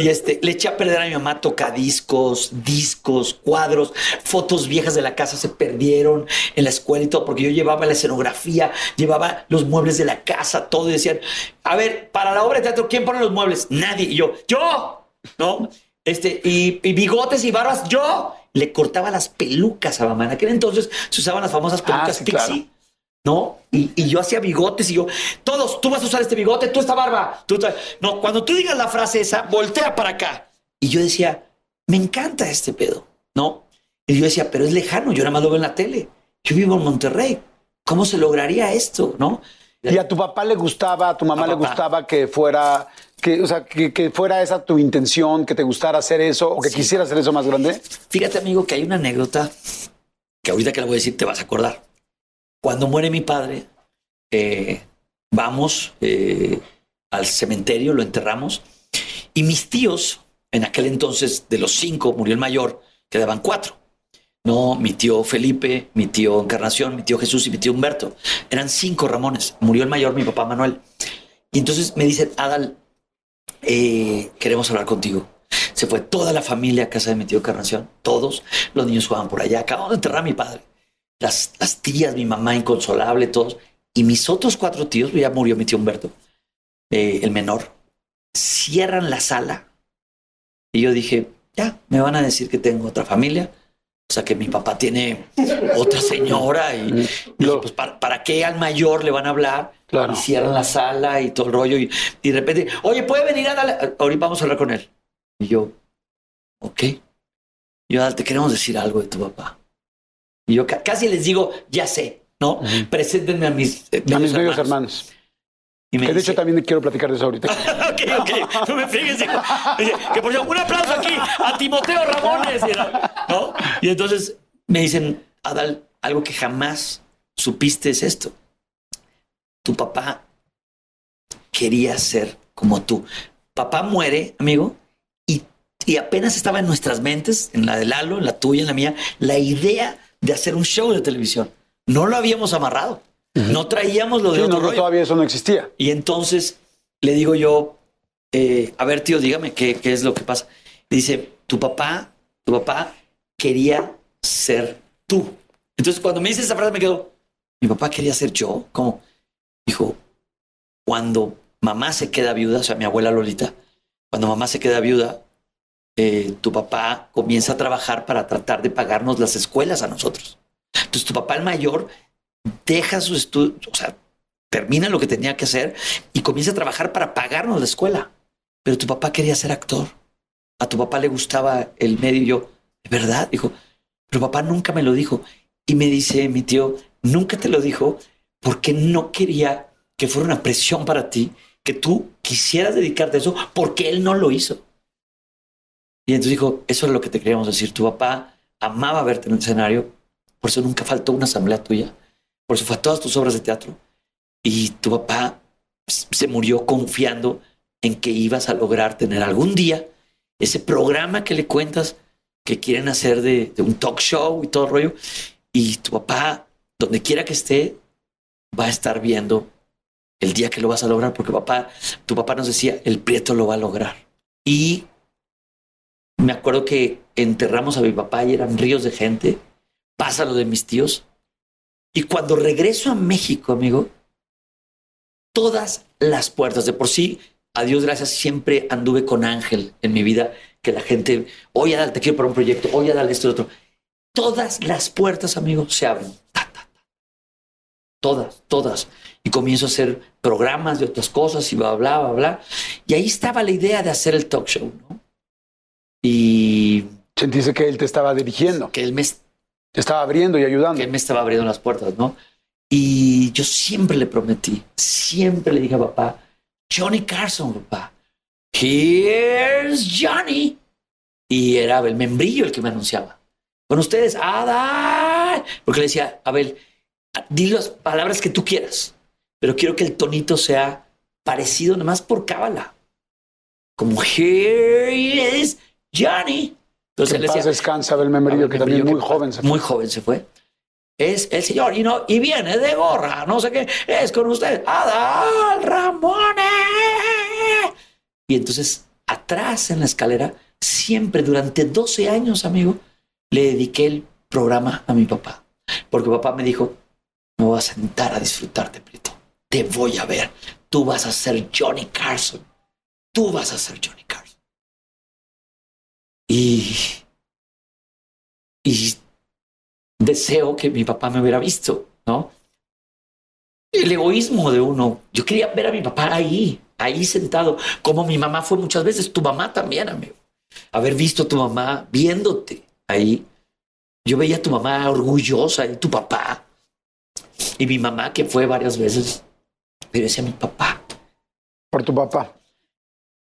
B: Y este, le eché a perder a mi mamá tocadiscos, discos, cuadros, fotos viejas de la casa se perdieron en la escuela y todo, porque yo llevaba la escenografía, llevaba los muebles de la casa, todo, y decían, a ver, para la obra de teatro, ¿quién pone los muebles? Nadie. Y yo, yo, ¿no? Este, y, bigotes y barbas, yo. Le cortaba las pelucas a mamá. En aquel entonces se usaban las famosas pelucas ah, ¿no? Y, y, yo hacía bigotes y yo, todos, tú vas a usar este bigote, tú esta barba. Tú no, cuando tú digas la frase esa, voltea para acá. Y yo decía, me encanta este pedo, ¿no? Y yo decía, pero es lejano, yo nada más lo veo en la tele. Yo vivo en Monterrey. ¿Cómo se lograría esto, no?
A: ¿Y a tu papá le gustaba, a tu mamá le gustaba que fuera, que, o sea, que, fuera esa tu intención, que te gustara hacer eso o que quisieras hacer eso más grande?
B: Fíjate, amigo, que hay una anécdota que ahorita que la voy a decir te vas a acordar. Cuando muere mi padre, eh, vamos eh, al cementerio, lo enterramos, y mis tíos, en aquel entonces de los cinco, murió el mayor, quedaban cuatro. No, mi tío Felipe, mi tío Encarnación, mi tío Jesús y mi tío Humberto. Eran cinco Ramones. Murió el mayor, mi papá Manuel. Y entonces me dicen, Adal, eh, queremos hablar contigo. Se fue toda la familia a casa de mi tío Encarnación, todos. Los niños jugaban por allá. Acabamos de enterrar a mi padre las, tías, mi mamá inconsolable, todos. Y mis otros cuatro tíos, ya murió mi tío Humberto, eh, el menor, cierran la sala. Y yo dije, ya, me van a decir que tengo otra familia. O sea, que mi papá tiene otra señora y, pues, ¿para, qué al mayor le van a hablar? Claro. Y cierran la sala y todo el rollo. Y, de repente, oye, ¿puede venir a darle? Ahorita vamos a hablar con él. Y yo, ok. Yo, te queremos decir algo de tu papá. Y yo casi les digo, ya sé, ¿no? Preséntenme a mis,
A: eh, a mis medios hermanos. Y me que de hecho también quiero platicar de eso ahorita.
B: ok, ok. No me fíjense. Que por ejemplo, un aplauso aquí a Timoteo Ramones. ¿no? Y entonces me dicen, Adal, algo que jamás supiste es esto. Tu papá quería ser como tú. Papá muere, amigo, y, y apenas estaba en nuestras mentes, en la de Lalo, en la tuya, en la mía, la idea de hacer un show de televisión. No lo habíamos amarrado. No traíamos lo de
A: Sí,
B: otro
A: no,
B: rollo.
A: todavía eso no existía.
B: Y entonces le digo yo, eh, a ver, tío, dígame qué, qué es lo que pasa. Y dice, tu papá, tu papá quería ser tú. Entonces, cuando me dice esa frase, me quedo, mi papá quería ser yo. ¿Cómo? Dijo, cuando mamá se queda viuda, o sea, mi abuela Lolita, cuando mamá se queda viuda, eh, tu papá comienza a trabajar para tratar de pagarnos las escuelas a nosotros. Entonces, tu papá el mayor deja su estudio, o sea, termina lo que tenía que hacer y comienza a trabajar para pagarnos la escuela. Pero tu papá quería ser actor. A tu papá le gustaba el medio yo, ¿de verdad? Dijo, pero papá nunca me lo dijo. Y me dice mi tío, nunca te lo dijo porque no quería que fuera una presión para ti, que tú quisieras dedicarte a eso porque él no lo hizo. Y entonces dijo, eso es lo que te queríamos decir. Tu papá amaba verte en el escenario, por eso nunca faltó una asamblea tuya, por eso fue a todas tus obras de teatro. Y tu papá se murió confiando en que ibas a lograr tener algún día ese programa que le cuentas que quieren hacer de, un talk show y todo el rollo. Y tu papá, donde quiera que esté, va a estar viendo el día que lo vas a lograr, porque papá, tu papá nos decía, el prieto lo va a lograr. Y me acuerdo que enterramos a mi papá y eran ríos de gente, pasa lo de mis tíos. Y cuando regreso a México, amigo, todas las puertas, de por sí, a Dios gracias, siempre anduve con Ángel en mi vida, que la gente, oye, Adal, te quiero para un proyecto, oye, Adal, esto y otro. Todas las puertas, amigo, se abren. Ta, ta, ta. Todas, todas. Y comienzo a hacer programas de otras cosas y bla, bla, bla, bla. Y ahí estaba la idea de hacer el talk show, ¿no? Y
A: Sentiste que él te estaba dirigiendo,
B: que él me,
A: te estaba abriendo y ayudando.
B: que él me estaba abriendo las puertas, ¿no? Y yo siempre le prometí, siempre le dije a papá, Johnny Carson, papá, here's Johnny. Y era Abel Membrillo el que me anunciaba. Con ustedes, Adal. Porque le decía, Abel, di las palabras que tú quieras, pero quiero que el tonito sea parecido nomás por cábala. Como here is Johnny. Entonces
A: que
B: él decía,
A: descansa Abel Membrillo, que también muy
B: que
A: joven se fue.
B: Muy joven se fue. Es el señor y, no, y viene de gorra, no sé qué, es con usted, Adal Ramones. Y entonces, atrás en la escalera, siempre durante 12 años, amigo, le dediqué el programa a mi papá. Porque papá me dijo, me voy a sentar a disfrutarte, Prieto. Te voy a ver. Tú vas a ser Johnny Carson. Tú vas a ser Johnny Carson. Y, y deseo que mi papá me hubiera visto, ¿no? El egoísmo de uno. Yo quería ver a mi papá ahí, ahí sentado, como mi mamá fue muchas veces, tu mamá también, amigo. Haber visto a tu mamá viéndote ahí. Yo veía a tu mamá orgullosa y tu papá. Y mi mamá que fue varias veces. Pero decía mi papá.
A: Por tu papá.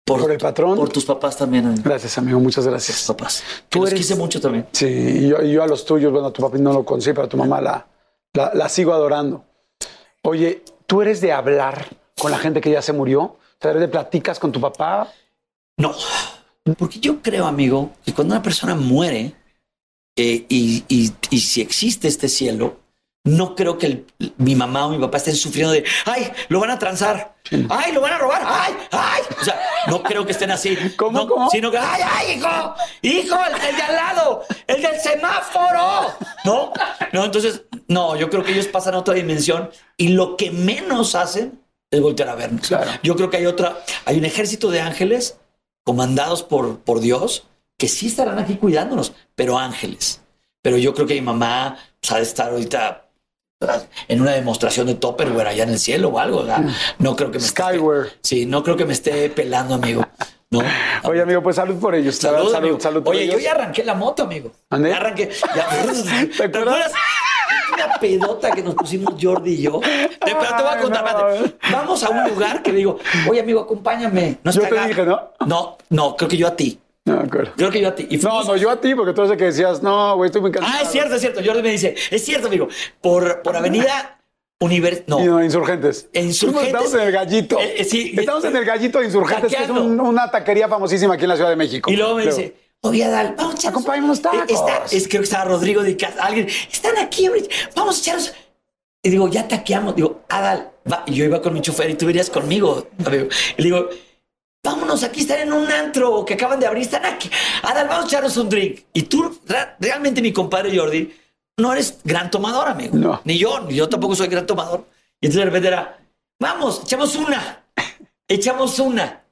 A: Por el patrón.
B: Por tus papás también, amigo.
A: Gracias, amigo. Muchas
B: Tus
A: gracias.
B: papás.
A: Tú
B: Tú los
A: eres-
B: quise mucho también.
A: Sí, y yo, yo a los tuyos, bueno, a tu papá no lo conocí, pero a tu mamá la, la, la sigo adorando. Oye, ¿tú eres de hablar con la gente que ya se murió? O sea, ¿eres de platicas con tu papá?
B: No, porque yo creo, amigo, que cuando una persona muere eh, y, y- y si existe este cielo, no creo que el- mi mamá o mi papá estén sufriendo de, ay, lo van a transar, ay, lo van a robar, ay, ay. O sea, no creo que estén así.
A: ¿Cómo,
B: No,
A: cómo?
B: Sino que, ay, ay, hijo, hijo, el, el de al lado, el del semáforo. No, no, entonces, no, yo creo que ellos pasan a otra dimensión y lo que menos hacen es voltear a vernos.
A: Claro.
B: Yo creo que hay otra, hay un ejército de ángeles comandados por, por Dios que sí estarán aquí cuidándonos, pero ángeles. Pero yo creo que mi mamá pues, ha de estar ahorita en una demostración de Topperware allá en el cielo o algo. ¿verdad? No creo que me esté-
A: Skyward.
B: Sí, no creo que me esté pelando, amigo. No.
A: Oye, amigo, pues salud por ellos.
B: Salud,
A: salud,
B: amigo.
A: salud por
B: Oye,
A: ellos.
B: yo ya arranqué la moto, amigo.
A: ¿Ande?
B: Ya arranqué. Ya.
A: ¿Te acuerdas?
B: Una pedota que nos pusimos Jordi y yo. Te, pero te voy a contar.
A: no.
B: Vamos a un lugar que le digo, oye, amigo, acompáñame. No
A: Yo te
B: acá".
A: dije, ¿no?
B: No, no, creo que yo a ti.
A: No me acuerdo.
B: Creo que yo a ti. Y
A: No, no, yo a ti, porque tú eres el que decías, no, güey, estoy muy cansado.
B: Ah, es cierto, es cierto. Jordi me dice, es cierto, amigo. Por, por Avenida Univers... No.
A: Insurgentes.
B: En Insurgentes.
A: Estamos en el gallito.
B: Eh, eh, sí.
A: Estamos en el gallito de insurgentes, que es un- una taquería famosísima aquí en la Ciudad de México.
B: Y luego me dice, oye, Adal, vamos a echarnos...
A: Acompáñame unos tacos.
B: Eh, está- es, creo que estaba Rodrigo de casa. Alguien, están aquí. Vamos a echarnos... y digo, ya taqueamos. Digo, Adal, va. Y yo iba con mi chofer y tú irías conmigo, amigo. Y le digo, vámonos, aquí están en un antro que acaban de abrir, están aquí. Adal, vamos a echarnos un drink. Y tú, realmente, mi compadre Jordi, no eres gran tomador, amigo.
A: No.
B: Ni yo, ni yo tampoco soy gran tomador. Y entonces de repente era, vamos, echamos una. Echamos una.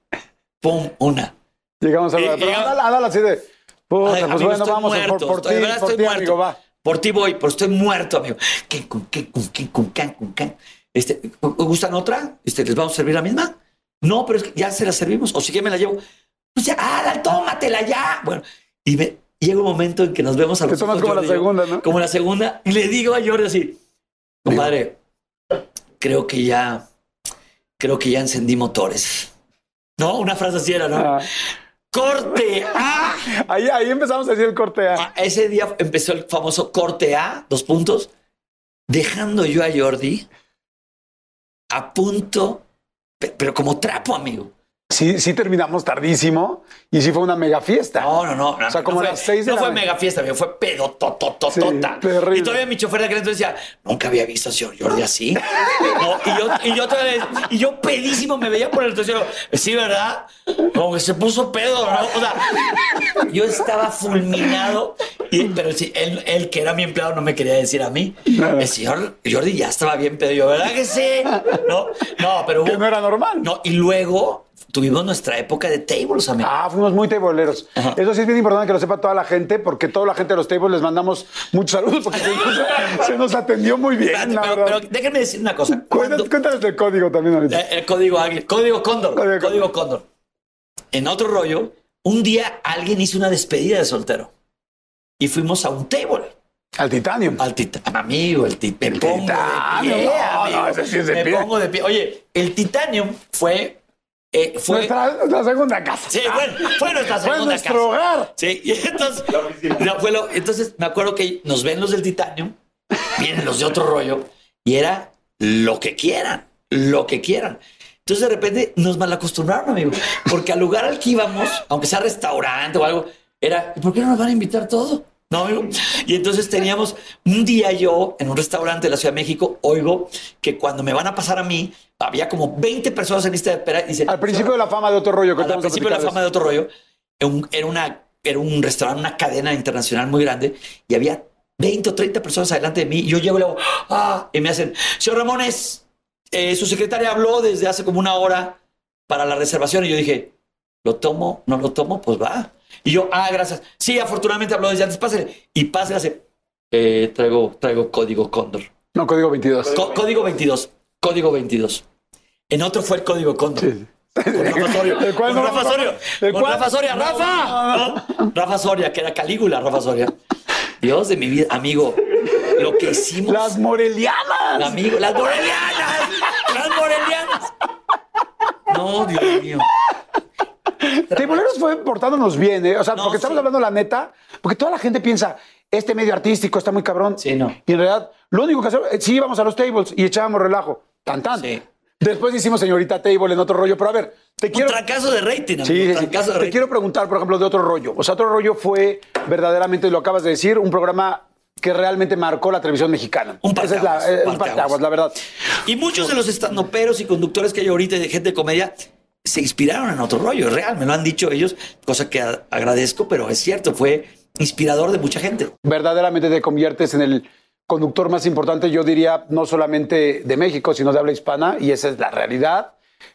B: Pum, una.
A: Llegamos a la. Pero
B: y-
A: Adal, Adal así de. Pues
B: amigo,
A: bueno, vamos
B: muerto,
A: por, por
B: estoy-
A: ti, por
B: estoy
A: ti,
B: muerto.
A: amigo, va.
B: Por ti voy, pero estoy muerto, amigo. ¿Qué, con qué, con qué, con qué, con qué, con qué? Este, ¿Gustan otra? Este, ¿Les vamos a servir la misma? No, pero es que ya se la servimos. O si que me la llevo. Pues ya, Adal, tómatela ya. Bueno, y me, llega un momento en que nos vemos a
A: Te
B: los
A: tomas como la segunda, ¿no?
B: Como la segunda. Y le digo a Jordi así, compadre, creo que ya, creo que ya encendí motores. No, una frase así era, ¿no?
A: Ah.
B: Corte A.
A: Ahí, ahí empezamos a decir el corte A.
B: Ah, Ese día empezó el famoso corte A, dos puntos, dejando yo a Jordi a punto, pero como trapo, amigo.
A: Sí, sí terminamos tardísimo y sí fue una mega fiesta.
B: No, no, no.
A: O sea,
B: no
A: como a las seis de
B: No
A: la
B: fue
A: ma-
B: mega fiesta, fue pedo, totototota.
A: Sí, terrible.
B: y todavía mi chofer de entonces decía, nunca había visto al señor Jordi así. No, y, yo, y, yo todavía, y yo pedísimo me veía por el tercero. Sí, ¿verdad? Como que se puso pedo, ¿no? O sea, yo estaba fulminado. Y, pero sí, él, él, que era mi empleado, no me quería decir a mí. El señor Jordi ya estaba bien pedo. Yo, ¿verdad que sí? No, no, pero
A: Que no era normal.
B: no, y luego tuvimos nuestra época de tables, amigo.
A: Ah, fuimos muy tableros.
B: Ajá.
A: Eso sí es bien importante que lo sepa toda la gente, porque toda la gente de los tables les mandamos muchos saludos, porque se nos, se nos atendió muy bien,
B: Espérate,
A: la
B: pero,
A: verdad.
B: pero déjenme decir una cosa.
A: Cuéntanos,
B: Cuando-
A: cuéntanos el código también ahorita.
B: Eh, el código águila, código cóndor,
A: Código
B: código, cóndor. En otro rollo, un día alguien hizo una despedida de soltero y fuimos a un table.
A: Al Titanium.
B: Al titanium, amigo, el tit me
A: El
B: pongo
A: Titanium,
B: de pie,
A: no,
B: amigo.
A: no, ese sí es de
B: me
A: pie.
B: pongo de pie. Oye, el titanium fue, eh, fue,
A: Nuestra, nuestra segunda casa.
B: sí, bueno, fue nuestra
A: Fue
B: segunda
A: nuestro
B: casa.
A: hogar.
B: Sí, y entonces, no, fue lo- entonces me acuerdo que nos ven los del Titanium, vienen los de otro rollo, y era lo que quieran, lo que quieran. Entonces de repente nos malacostumbraron, amigo, porque al lugar al que íbamos, aunque sea restaurante o algo, era, ¿y por qué no nos van a invitar todo? No, amigo. Y entonces teníamos un día yo en un restaurante de la Ciudad de México, oigo que cuando me van a pasar a mí, había como 20 personas en lista de espera. Y dicen,
A: Al principio de la fama de otro rollo que
B: al principio de la fama de otro rollo, era un, era una, era un restaurante, una cadena internacional muy grande y había 20 o 30 personas adelante de mí. Y yo llego y le hago, ah, y me hacen, señor Ramones, eh, su secretaria habló desde hace como una hora para la reservación. Y yo dije, ¿lo tomo? ¿No lo tomo? Pues va. Y yo, ah, gracias. Sí, afortunadamente habló desde antes, pásale. Y pásale, hace, eh, traigo, traigo código Cóndor.
A: No, código 22.
B: Co- código 22. Código 22. En otro fue el código Cóndor.
A: Sí.
B: Con Rafa Soria.
A: ¿De cuál
B: Con Rafa Soria. Rafa Soria. ¡Rafa! ¿No? Rafa Soria, que era Calígula, Rafa Soria. Dios de mi vida, amigo. Lo que hicimos.
A: Las morelianas.
B: Amigo, las morelianas. Las morelianas. No, Dios mío.
A: Tableros fue portándonos bien, ¿eh? O sea,
B: No,
A: porque estamos
B: sí.
A: hablando la neta, porque toda la gente piensa, este medio artístico está muy cabrón.
B: Sí, no.
A: Y en realidad, lo único que hacemos, eh, sí íbamos a los tables y echábamos relajo. Tan, tan.
B: Sí.
A: Después hicimos señorita table en otro rollo, pero a ver, te quiero...
B: Un trancazo de rating, amigo.
A: Sí, sí, sí.
B: de
A: Te
B: rating.
A: quiero preguntar, por ejemplo, de otro rollo. O sea, otro rollo fue verdaderamente, lo acabas de decir, un programa que realmente marcó la televisión mexicana.
B: Un
A: Esa es la, eh, un
B: parteaguas,
A: la verdad.
B: Y muchos de los estandoperos y conductores que hay ahorita y de gente de comedia se inspiraron en otro rollo, es real, me lo han dicho ellos, cosa que agradezco, pero es cierto, fue inspirador de mucha gente.
A: verdaderamente te conviertes en el conductor más importante, yo diría, no solamente de México, sino de habla hispana, y esa es la realidad.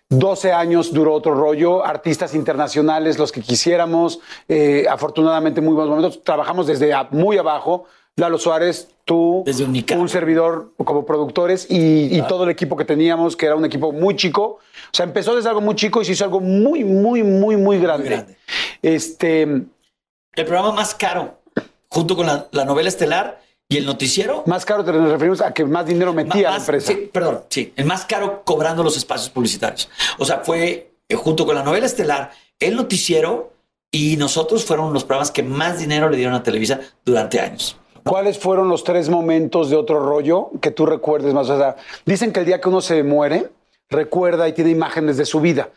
A: 12 años duró otro rollo, artistas internacionales, los que quisiéramos, eh, afortunadamente muy buenos momentos. Trabajamos desde muy abajo, Lalo Suárez, tú,
B: Desde
A: un servidor como productores y, y todo el equipo que teníamos, que era un equipo muy chico. O sea, empezó desde algo muy chico y se hizo algo muy, muy, muy, muy grande.
B: grande.
A: Este,
B: El programa más caro, junto con la, la novela estelar y el noticiero.
A: más caro te nos referimos a que más dinero metía la
B: más-
A: empresa.
B: sí, perdón, sí, el más caro cobrando los espacios publicitarios. O sea, fue eh, junto con la novela estelar, el noticiero y nosotros fueron los programas que más dinero le dieron a Televisa durante años.
A: ¿Cuáles fueron los tres momentos de otro rollo que tú recuerdes más? O sea, dicen que el día que uno se muere, recuerda y tiene imágenes de su vida.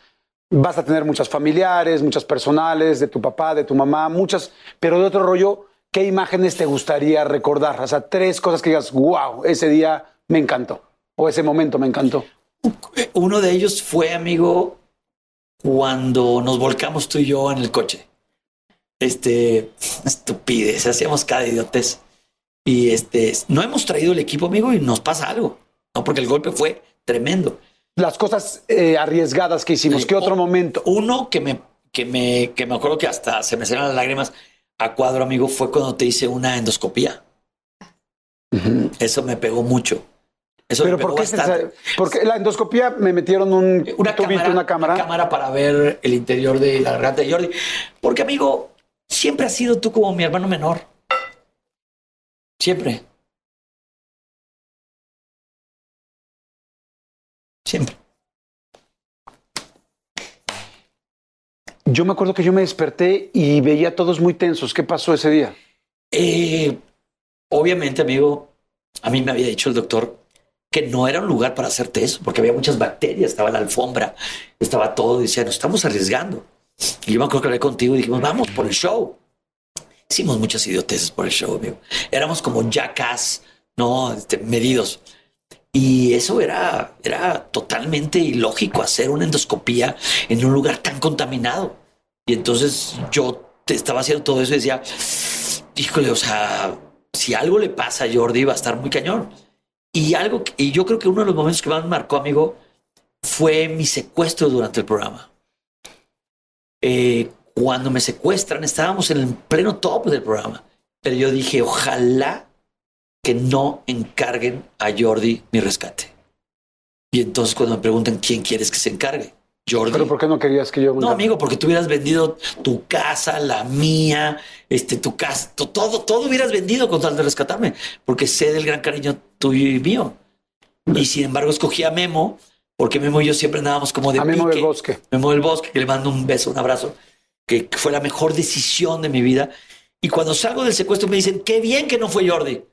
A: Vas a tener muchas familiares, muchas personales, de tu papá, de tu mamá, muchas, pero de otro rollo, ¿qué imágenes te gustaría recordar? O sea, tres cosas que digas, wow, ese día me encantó. O ese momento me encantó.
B: Uno de ellos fue, amigo, cuando nos volcamos tú y yo en el coche. Este, estupidez, hacíamos cada idiotez. Y este, no hemos traído el equipo, amigo, y nos pasa algo. No, porque el golpe fue tremendo.
A: Las cosas eh, arriesgadas que hicimos, ¿qué otro momento?
B: Uno que me, que me, que me acuerdo que hasta se me salieron las lágrimas a cuadro, amigo, fue cuando te hice una endoscopía. Eso me pegó mucho. Eso
A: Pero ¿por qué Porque la endoscopía me metieron un
B: una cámara, una cámara. Una cámara para ver el interior de la garganta de Jordi. Porque, amigo, siempre has sido tú como mi hermano menor. Siempre.
A: Yo me acuerdo que yo me desperté y veía a todos muy tensos. ¿Qué pasó ese día?
B: Eh, obviamente, amigo, a mí me había dicho el doctor que no era un lugar para hacerte eso, porque había muchas bacterias, estaba la alfombra, estaba todo, decía, nos estamos arriesgando. Y yo me acuerdo que hablé contigo y dijimos, vamos por el show. Hicimos muchas idioteces por el show, amigo. Éramos como jackass, ¿no? Este, medidos. Y eso era, era totalmente ilógico hacer una endoscopía en un lugar tan contaminado. Y entonces yo te estaba haciendo todo eso y decía, híjole, o sea, si algo le pasa a Jordi va a estar muy cañón. Y algo, y yo creo que uno de los momentos que más me marcó, amigo, fue mi secuestro durante el programa. Eh, cuando me secuestran, estábamos en el pleno top del programa, pero yo dije, ojalá que no encarguen a Jordi mi rescate. Y entonces cuando me preguntan quién quieres que se encargue, Jordi.
A: Pero ¿por qué no querías que yo?
B: No, amigo, porque tú hubieras vendido tu casa, la mía, este, tu casa, todo, todo hubieras vendido con tal de rescatarme, porque sé del gran cariño tuyo y mío. Y sin embargo escogí a Memo, porque Memo y yo siempre andábamos como de
A: A Memo del Bosque.
B: Memo del Bosque, que le mando un beso, un abrazo, que fue la mejor decisión de mi vida. Y cuando salgo del secuestro me dicen, qué bien que no fue Jordi.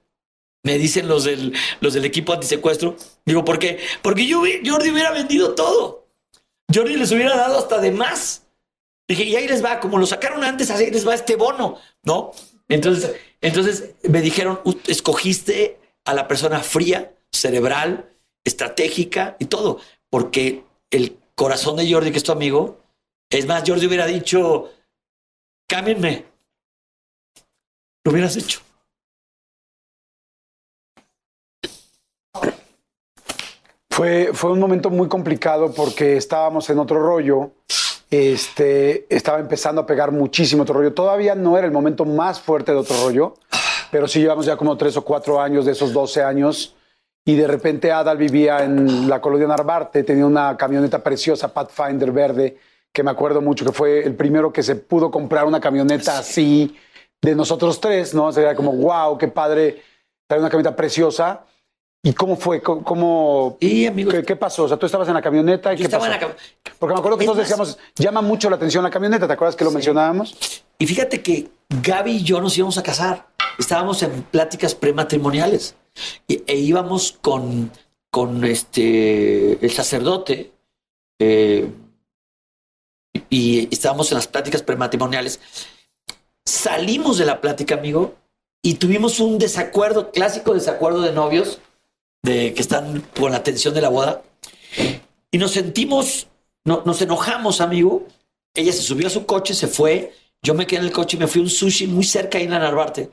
B: Me dicen los del, los del equipo antisecuestro. Digo, ¿por qué? Porque yo, Jordi hubiera vendido todo. Jordi les hubiera dado hasta de más. Dije, y ahí les va, como lo sacaron antes, así les va este bono, ¿no? Entonces, entonces me dijeron, escogiste a la persona fría, cerebral, estratégica y todo, porque el corazón de Jordi, que es tu amigo, es más, Jordi hubiera dicho, cámbienme. Lo hubieras hecho.
A: Fue, fue un momento muy complicado porque estábamos en otro rollo. Este, estaba empezando a pegar muchísimo otro rollo. Todavía no era el momento más fuerte de otro rollo, pero sí llevamos ya como tres o cuatro años de esos 12 años. Y de repente Adal vivía en la colonia Narvarte, tenía una camioneta preciosa, Pathfinder verde, que me acuerdo mucho que fue el primero que se pudo comprar una camioneta así de nosotros tres, ¿no? Sería como, wow, qué padre, traer una camioneta preciosa. ¿Y cómo fue? ¿Cómo,
B: y, amigos,
A: ¿qué, pasó? O sea, tú estabas en la camioneta y ¿qué pasó? Porque me acuerdo que nosotros decíamos, llama mucho la atención la camioneta, ¿te acuerdas que lo mencionábamos?
B: Y fíjate que Gaby y yo nos íbamos a casar. Estábamos en pláticas prematrimoniales e íbamos con, con este, el sacerdote eh, y estábamos en las pláticas prematrimoniales. Salimos de la plática, amigo, y tuvimos un desacuerdo, clásico desacuerdo de novios de que están con la tensión de la boda. Y nos sentimos, no, nos enojamos, amigo. Ella se subió a su coche, se fue. Yo me quedé en el coche y me fui a un sushi muy cerca ahí en la Narvarte.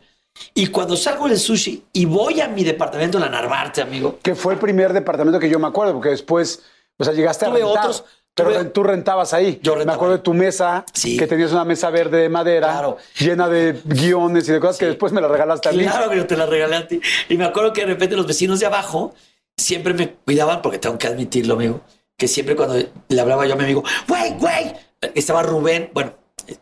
B: Y cuando salgo del sushi y voy a mi departamento en la Narvarte, amigo.
A: Que fue el primer departamento que yo me acuerdo, porque después, o sea, llegaste a rentar. otros. Pero tú rentabas ahí. Yo Me acuerdo de tu mesa, que tenías una mesa verde de madera, llena de guiones y de cosas que después me la regalaste a mí.
B: Claro que yo te la regalé a ti. Y me acuerdo que de repente los vecinos de abajo siempre me cuidaban, porque tengo que admitirlo, amigo, que siempre cuando le hablaba yo a mi amigo, güey, güey, estaba Rubén, bueno,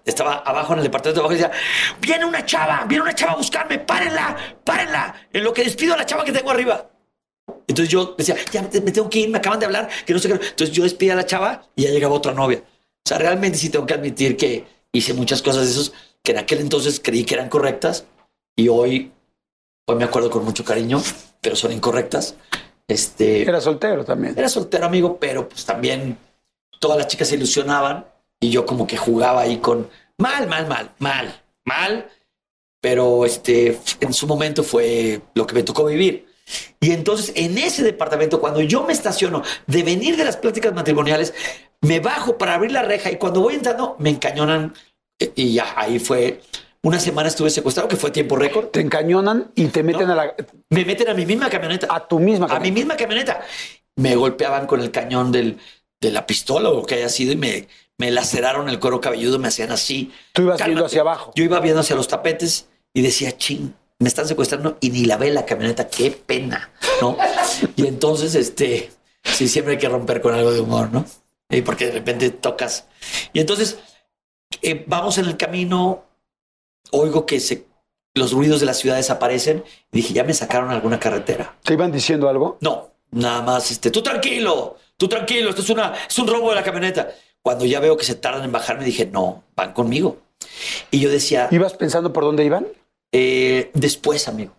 B: estaba abajo en el departamento de abajo y decía, viene una chava, viene una chava a buscarme, párenla, párenla, en lo que despido a la chava que tengo arriba. Entonces yo decía, ya me tengo que ir, me acaban de hablar, que no sé qué. Entonces yo despedí a la chava y ya llegaba otra novia. O sea, realmente sí tengo que admitir que hice muchas cosas de esos que en aquel entonces creí que eran correctas y hoy, hoy me acuerdo con mucho cariño, pero son incorrectas. Este,
A: era soltero también.
B: Era soltero, amigo, pero pues también todas las chicas se ilusionaban y yo como que jugaba ahí con mal, mal, mal, mal, mal, pero este, en su momento fue lo que me tocó vivir. Y entonces en ese departamento, cuando yo me estaciono de venir de las pláticas matrimoniales, me bajo para abrir la reja y cuando voy entrando me encañonan eh, y ya ahí fue. Una semana estuve secuestrado, que fue tiempo récord.
A: Te encañonan y te meten
B: ¿no?
A: a la
B: Me meten a mi misma camioneta.
A: a tu misma
B: a mi
A: camioneta.
B: misma camioneta. Me golpeaban con el cañón del, de la pistola o que haya sido y me, me laceraron el cuero cabelludo, me hacían así.
A: Tú ibas
B: Cálmate.
A: viendo hacia abajo.
B: Yo iba viendo hacia los tapetes y decía, ching, me están secuestrando y ni la ve la camioneta, qué pena, ¿no? y entonces, este, sí, siempre hay que romper con algo de humor, ¿no? Y porque de repente tocas. Y entonces, eh, vamos en el camino, oigo que se, los ruidos de la ciudad desaparecen y dije, ya me sacaron alguna carretera.
A: ¿Te iban diciendo algo?
B: No, nada más, este, tú tranquilo, tú tranquilo, esto es, una, es un robo de la camioneta. Cuando ya veo que se tardan en bajarme, dije, no, van conmigo. Y yo decía,
A: ¿Ibas pensando por dónde iban?
B: Eh, después, amigo.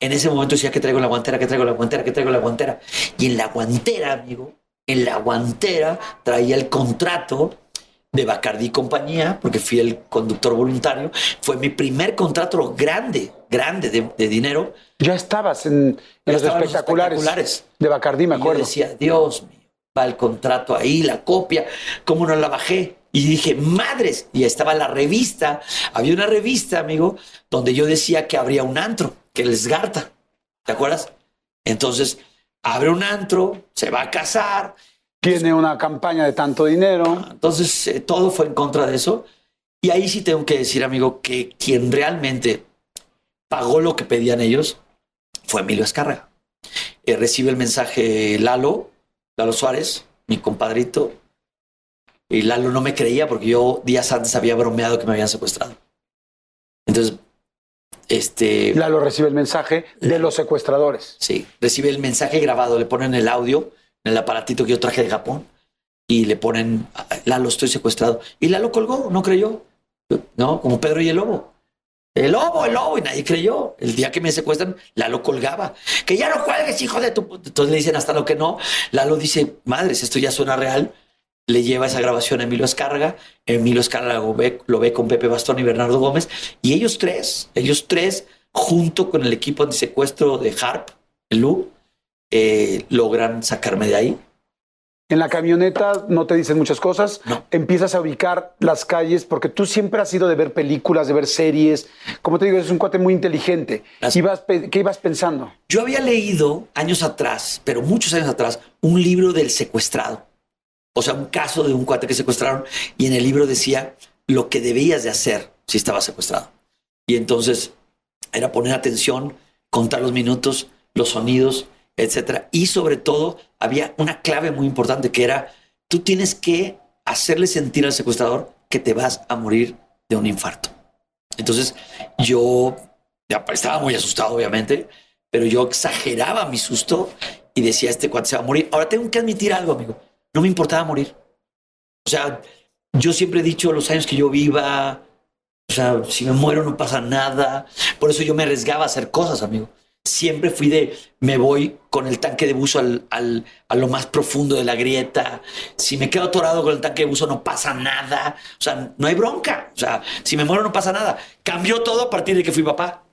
B: En ese momento decía que traigo la guantera, que traigo la guantera, que traigo la guantera. Y en la guantera, amigo, en la guantera traía el contrato de Bacardí y compañía, porque fui el conductor voluntario. Fue mi primer contrato grande, grande de, de dinero.
A: Ya estabas en, en
B: Ya
A: los
B: estaba en los
A: espectaculares,
B: espectaculares.
A: de Bacardí, me
B: Y yo
A: acuerdo.
B: decía, Dios mío, va el contrato ahí, la copia, ¿cómo no la bajé? Y dije, madres, y estaba la revista, había una revista, amigo, donde yo decía que habría un antro, que les garta, ¿te acuerdas? Entonces, abre un antro, se va a casar,
A: Tiene una campaña de tanto dinero.
B: entonces eh, todo fue en contra de eso. Y ahí sí tengo que decir, amigo, que quien realmente pagó lo que pedían ellos fue Emilio Escárraga. Eh, recibe el mensaje Lalo, Lalo Suárez, mi compadrito. Y Lalo no me creía porque yo días antes había bromeado que me habían secuestrado. Entonces, este,
A: Lalo recibe el mensaje de los secuestradores.
B: Sí, recibe el mensaje grabado, le ponen el audio en el aparatito que yo traje de Japón y le ponen, Lalo, estoy secuestrado. Y Lalo colgó, no creyó. No, como Pedro y el lobo. El lobo, el lobo, y nadie creyó. El día que me secuestran, Lalo colgaba. Que ya no cuelgues, hijo de tu... pu-". Entonces le dicen hasta lo que no. Lalo dice, madres, esto ya suena real. Le lleva esa grabación a Emilio Escárraga. Emilio Escárraga lo ve, lo ve con Pepe Bastón y Bernardo Gómez. Y ellos tres, ellos tres, junto con el equipo de secuestro de Harp, el Lu, eh, logran sacarme de ahí.
A: En la camioneta no te dicen muchas cosas.
B: No.
A: Empiezas a ubicar las calles porque tú siempre has sido de ver películas, de ver series. Como te digo, eres un cuate muy inteligente.
B: Las-
A: Ibas ¿Qué ibas pensando?
B: Yo había leído años atrás, pero muchos años atrás, un libro del secuestrado. O sea, un caso de un cuate que secuestraron y en el libro decía lo que debías de hacer si estabas secuestrado. Y entonces era poner atención, contar los minutos, los sonidos, etcétera. Y sobre todo había una clave muy importante que era tú tienes que hacerle sentir al secuestrador que te vas a morir de un infarto. Entonces yo estaba muy asustado, obviamente, pero yo exageraba mi susto y decía, este cuate se va a morir. Ahora tengo que admitir algo, amigo. No me importaba morir. O sea, yo siempre he dicho los años que yo viva, o sea, si me muero no pasa nada. Por eso yo me arriesgaba a hacer cosas, amigo. Siempre fui de, me voy con el tanque de buzo al, al- a lo más profundo de la grieta. Si me quedo atorado con el tanque de buzo no pasa nada. O sea, no hay bronca. O sea, si me muero no pasa nada. Cambió todo a partir de que fui papá.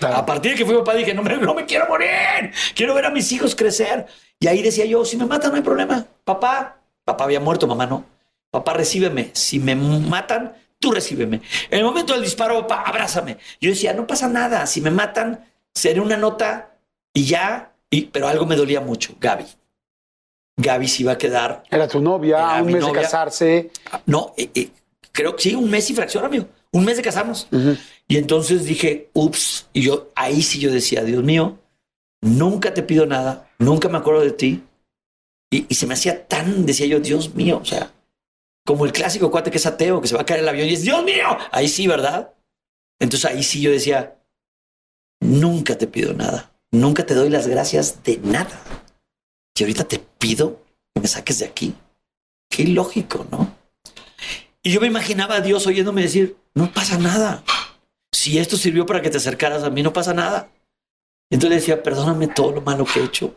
B: A partir de que fui papá dije, no me, no me quiero morir, quiero ver a mis hijos crecer. Y ahí decía yo, si me matan no hay problema. Papá, papá había muerto, mamá no. Papá, recíbeme. Si me matan, tú recíbeme. En el momento del disparo, papá, abrázame. Yo decía, no pasa nada. Si me matan, seré una nota y ya. Y, pero algo me dolía mucho, Gaby. Gaby se iba a quedar
A: Era tu novia,
B: Era
A: un mes de casarse.
B: no, eh, eh, creo que sí, un mes y fracción, amigo. Un mes de casarnos. Y entonces dije, ups. Y yo, ahí sí yo decía, Dios mío, nunca te pido nada, nunca me acuerdo de ti. Y, y se me hacía tan, decía yo, Dios mío, o sea, como el clásico cuate que es ateo, que se va a caer el avión y es, Dios mío, ahí sí, ¿verdad? Entonces ahí sí yo decía, nunca te pido nada, nunca te doy las gracias de nada. Y ahorita te pido que me saques de aquí. Qué ilógico, ¿no? Y yo me imaginaba a Dios oyéndome decir, no pasa nada. Si esto sirvió para que te acercaras a mí, no pasa nada. Entonces le decía, perdóname todo lo malo que he hecho.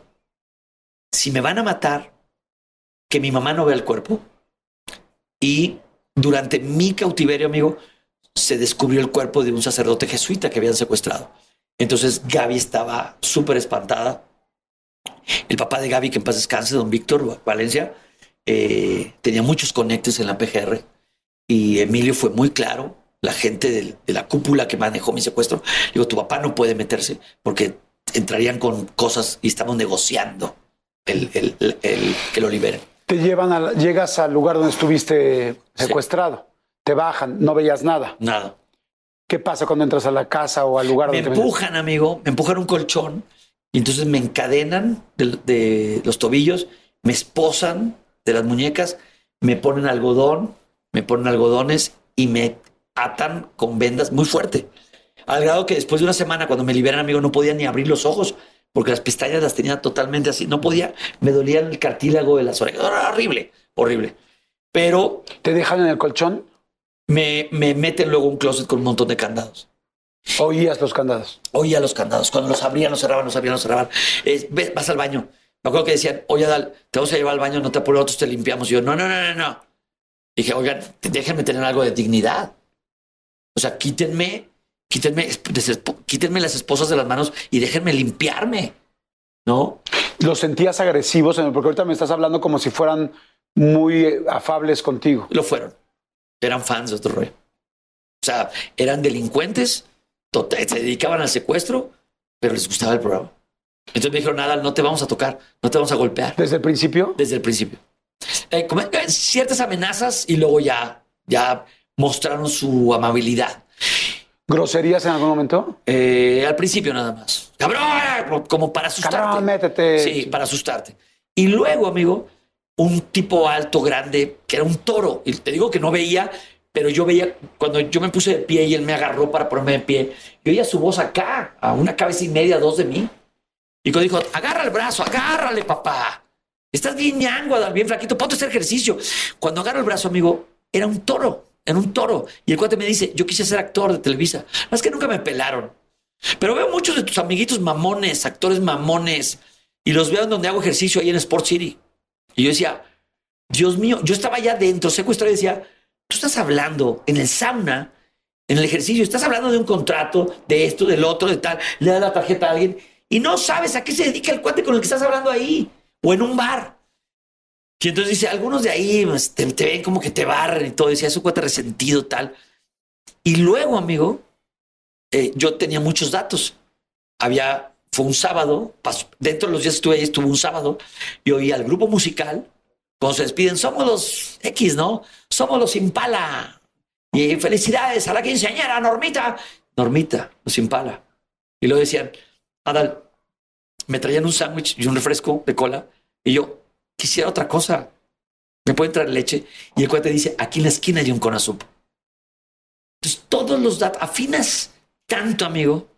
B: Si me van a matar, que mi mamá no vea el cuerpo. Y durante mi cautiverio, amigo, se descubrió el cuerpo de un sacerdote jesuita que habían secuestrado. Entonces Gaby estaba súper espantada. El papá de Gaby, que en paz descanse, don Víctor Valencia, eh, tenía muchos conectes en la PGR y Emilio fue muy claro. La gente del- de, la cúpula que manejó mi secuestro, digo, tu papá no puede meterse porque entrarían con cosas y estamos negociando el, el- el- el que lo liberen.
A: Te llevan a llegas al lugar donde estuviste secuestrado. Te bajan, no veías nada.
B: Nada.
A: ¿Qué pasa cuando entras a la casa o al lugar
B: Me
A: donde te
B: empujan, amigo, me empujan un colchón y entonces me encadenan de, de los tobillos, me esposan de las muñecas, me ponen algodón, me ponen algodones y me atan con vendas muy fuerte. Al grado que después de una semana, cuando me liberan, amigo, no podía ni abrir los ojos porque las pestañas las tenía totalmente así. No podía, me dolía el cartílago de las orejas. Era horrible, horrible. Pero
A: ¿Te dejan en el colchón?
B: me, me meten luego un closet con un montón de candados.
A: Oías los candados.
B: oía los candados. Cuando los abrían, los cerraban, los abrían, los cerraban. Es, vas al baño. Me acuerdo que decían, oye, Adal, te vamos a llevar al baño, no te apures, nosotros te limpiamos. Y yo, no, no, no, no, no. Dije, oigan, déjenme tener algo de dignidad. O sea, quítenme, quítenme, quítenme las esposas de las manos y déjenme limpiarme. ¿No?
A: ¿Los sentías agresivos? Porque ahorita me estás hablando como si fueran muy eh, afables contigo.
B: Lo fueron. Eran fans de otro rollo. O sea, eran delincuentes, se dedicaban al secuestro, pero les gustaba el programa. Entonces me dijeron, nada, no te vamos a tocar, no te vamos a golpear.
A: ¿Desde el principio?
B: desde el principio. Eh, eh, ciertas amenazas y luego ya, ya mostraron su amabilidad.
A: ¿Groserías en algún momento?
B: Eh, al principio nada más. Cabrón, como para asustarte.
A: Cabrón, métete.
B: Sí, para asustarte. Y luego, amigo, un tipo alto, grande, que era un toro. Y te digo que no veía, pero yo veía, cuando yo me puse de pie y él me agarró para ponerme de pie, yo oía su voz acá, a una cabeza y media, dos de mí. Y cuando dijo, agarra el brazo, agárrale, papá. Estás bien ñango, bien flaquito, ponte a hacer ejercicio. Cuando agarro el brazo, amigo, era un toro, era un toro. Y el cuate me dice, yo quise ser actor de Televisa. Es que nunca me pelaron. Pero veo muchos de tus amiguitos mamones, actores mamones, y los veo en donde hago ejercicio ahí en Sport City. Y yo decía, Dios mío, yo estaba allá adentro, secuestrado y decía, tú estás hablando en el sauna, en el ejercicio, estás hablando de un contrato, de esto, del otro, de tal, le das la tarjeta a alguien y no sabes a qué se dedica el cuate con el que estás hablando ahí o en un bar. Y entonces dice, algunos de ahí pues, te, te ven como que te barren y todo, decía, es un cuate resentido, tal. Y luego, amigo, eh, yo tenía muchos datos. Había, fue un sábado, pasó- dentro de los días que estuve ahí, estuvo un sábado, y oí al grupo musical, cuando se despiden, somos los X, ¿no? Somos los Impala. Y felicidades a la quinceañera, Normita. Normita, los Impala. Y luego decían, Adal, me traían un sándwich y un refresco de cola, y yo quisiera otra cosa. ¿Me pueden traer leche? Y el cuate dice, aquí en la esquina hay un conazupo. Entonces, todos los datos, afinas tanto, amigo.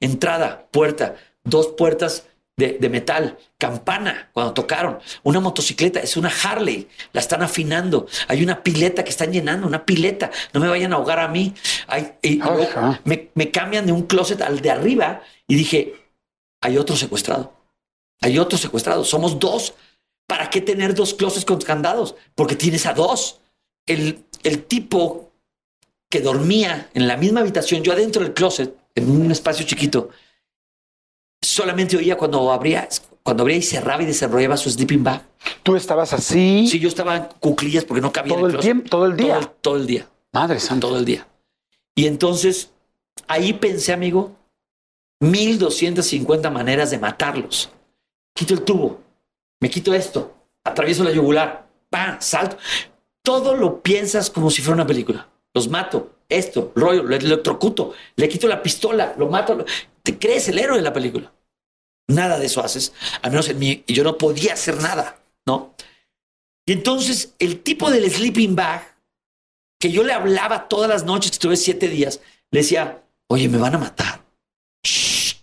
B: Entrada, puerta, dos puertas de, de metal, campana cuando tocaron, una motocicleta, es una Harley, la están afinando, hay una pileta que están llenando, una pileta, no me vayan a ahogar a mí. Hay- y
A: Ajá.
B: luego me, me cambian de un closet al de arriba y dije, hay otro secuestrado, hay otro secuestrado, somos dos. ¿Para qué tener dos closets con candados? Porque tienes a dos. El, el tipo que dormía en la misma habitación, yo adentro del closet, en un espacio chiquito, solamente oía cuando abría, cuando abría y cerraba y desarrollaba su sleeping bag.
A: Tú estabas así
B: Sí, yo estaba en cuclillas porque no cabía en
A: todo el
B: closet.
A: tiempo, todo el día.
B: Todo el, todo el día,
A: Madre santa.
B: todo el día. Y entonces ahí pensé, amigo, 1250 maneras de matarlos. Quito el tubo, me quito esto, atravieso la yugular, pa, salto. Todo lo piensas como si fuera una película. Los mato, esto, rollo, lo electrocuto, le quito la pistola, lo mato. Te crees el héroe de la película. Nada de eso haces, al menos en mí, y yo no podía hacer nada, ¿no? Y entonces el tipo del sleeping bag, que yo le hablaba todas las noches, estuve siete días, le decía, oye, me van a matar. Shh.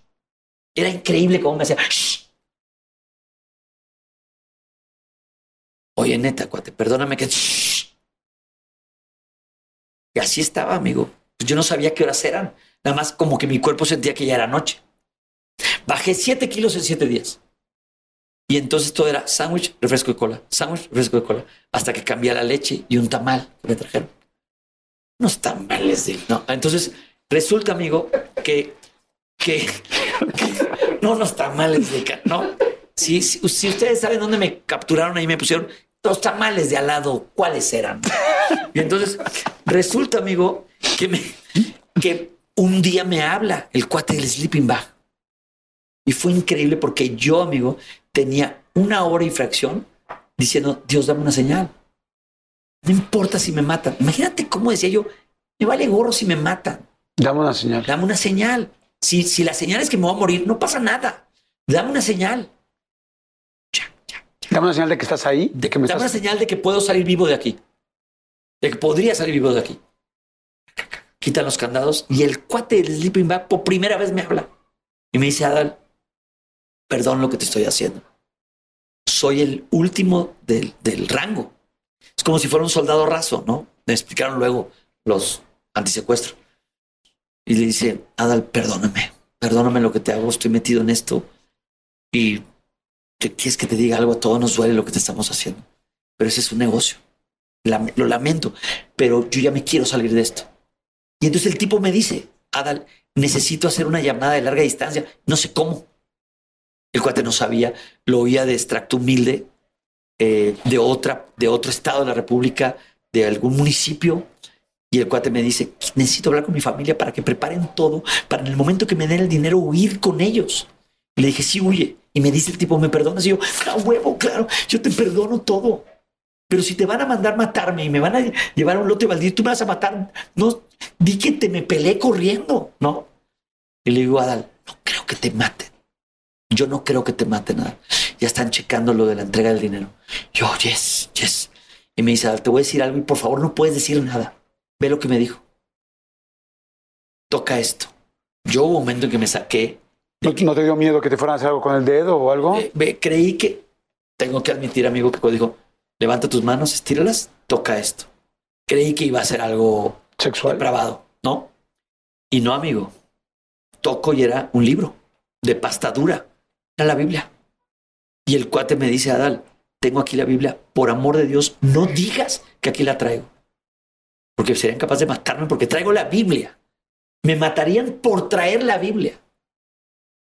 B: Era increíble cómo me hacía. "Shh". Neta, cuate, perdóname que. Así estaba, amigo. Pues Yo no sabía qué horas eran. Nada más como que mi cuerpo sentía que ya era noche. Bajé siete kilos en siete días. Y entonces todo era sándwich, refresco de cola, sándwich, refresco de cola, hasta que cambié la leche y un tamal que me trajeron. Unos tamales de... No, entonces resulta, amigo, que que, que no los tamales de no. Si, si, si ustedes saben dónde me capturaron ahí me pusieron los tamales de al lado, ¿cuáles eran? Y entonces resulta, amigo, que me que un día me habla el cuate del sleeping bag. Y fue increíble porque yo, amigo, tenía una hora y fracción diciendo, Dios, dame una señal. No importa si me matan. Imagínate cómo decía yo, me vale gorro si me matan.
A: Dame una señal.
B: Dame una señal. Si, si la señal es que me voy a morir, no pasa nada. Dame una señal.
A: Dame una señal de que estás ahí, de que me
B: Dame una
A: estás...
B: señal de que puedo salir vivo de aquí. De que podría salir vivo de aquí. Quitan los candados y el cuate del sleeping bag por primera vez me habla. Y me dice, Adal, perdón lo que te estoy haciendo. Soy el último del, del rango. Es como si fuera un soldado raso, ¿no? Me explicaron luego los antisecuestros. Y le dice, Adal, perdóname, perdóname lo que te hago, estoy metido en esto. Y te quieres que te diga algo, a todos nos duele lo que te estamos haciendo. Pero ese es un negocio. Lo lamento, pero yo ya me quiero salir de esto. Y entonces el tipo me dice, Adal, necesito hacer una llamada de larga distancia. No sé cómo. El cuate no sabía, lo oía de extracto humilde, eh, de otra, de otro estado de la República, de algún municipio. Y el cuate me dice, necesito hablar con mi familia para que preparen todo, para en el momento que me den el dinero huir con ellos. Le dije, sí, huye. Y me dice el tipo, ¿me perdonas? Y yo, a huevo, claro, yo te perdono todo. Pero si te van a mandar matarme y me van a llevar a un lote baldío, tú me vas a matar. No, di que te me peleé corriendo, ¿no? Y le digo, Adal, no creo que te maten. Yo no creo que te maten, Adal. Ya están checando lo de la entrega del dinero. Yo, yes, yes. Y me dice, Adal, te voy a decir algo y por favor no puedes decir nada. Ve lo que me dijo. Toca esto. Yo hubo un momento en que me saqué.
A: ¿No, te dio miedo que te fueran a hacer algo con el dedo o algo?
B: eh, creí que tengo que admitir, amigo, que dijo, levanta tus manos, estíralas, toca esto. Creí que iba a ser algo
A: Sexual.
B: depravado, ¿no? Y no, amigo. Toco y era un libro de pasta dura. Era la Biblia. Y el cuate me dice, Adal, tengo aquí la Biblia. Por amor de Dios, no digas que aquí la traigo. Porque serían capaces de matarme porque traigo la Biblia. Me matarían por traer la Biblia.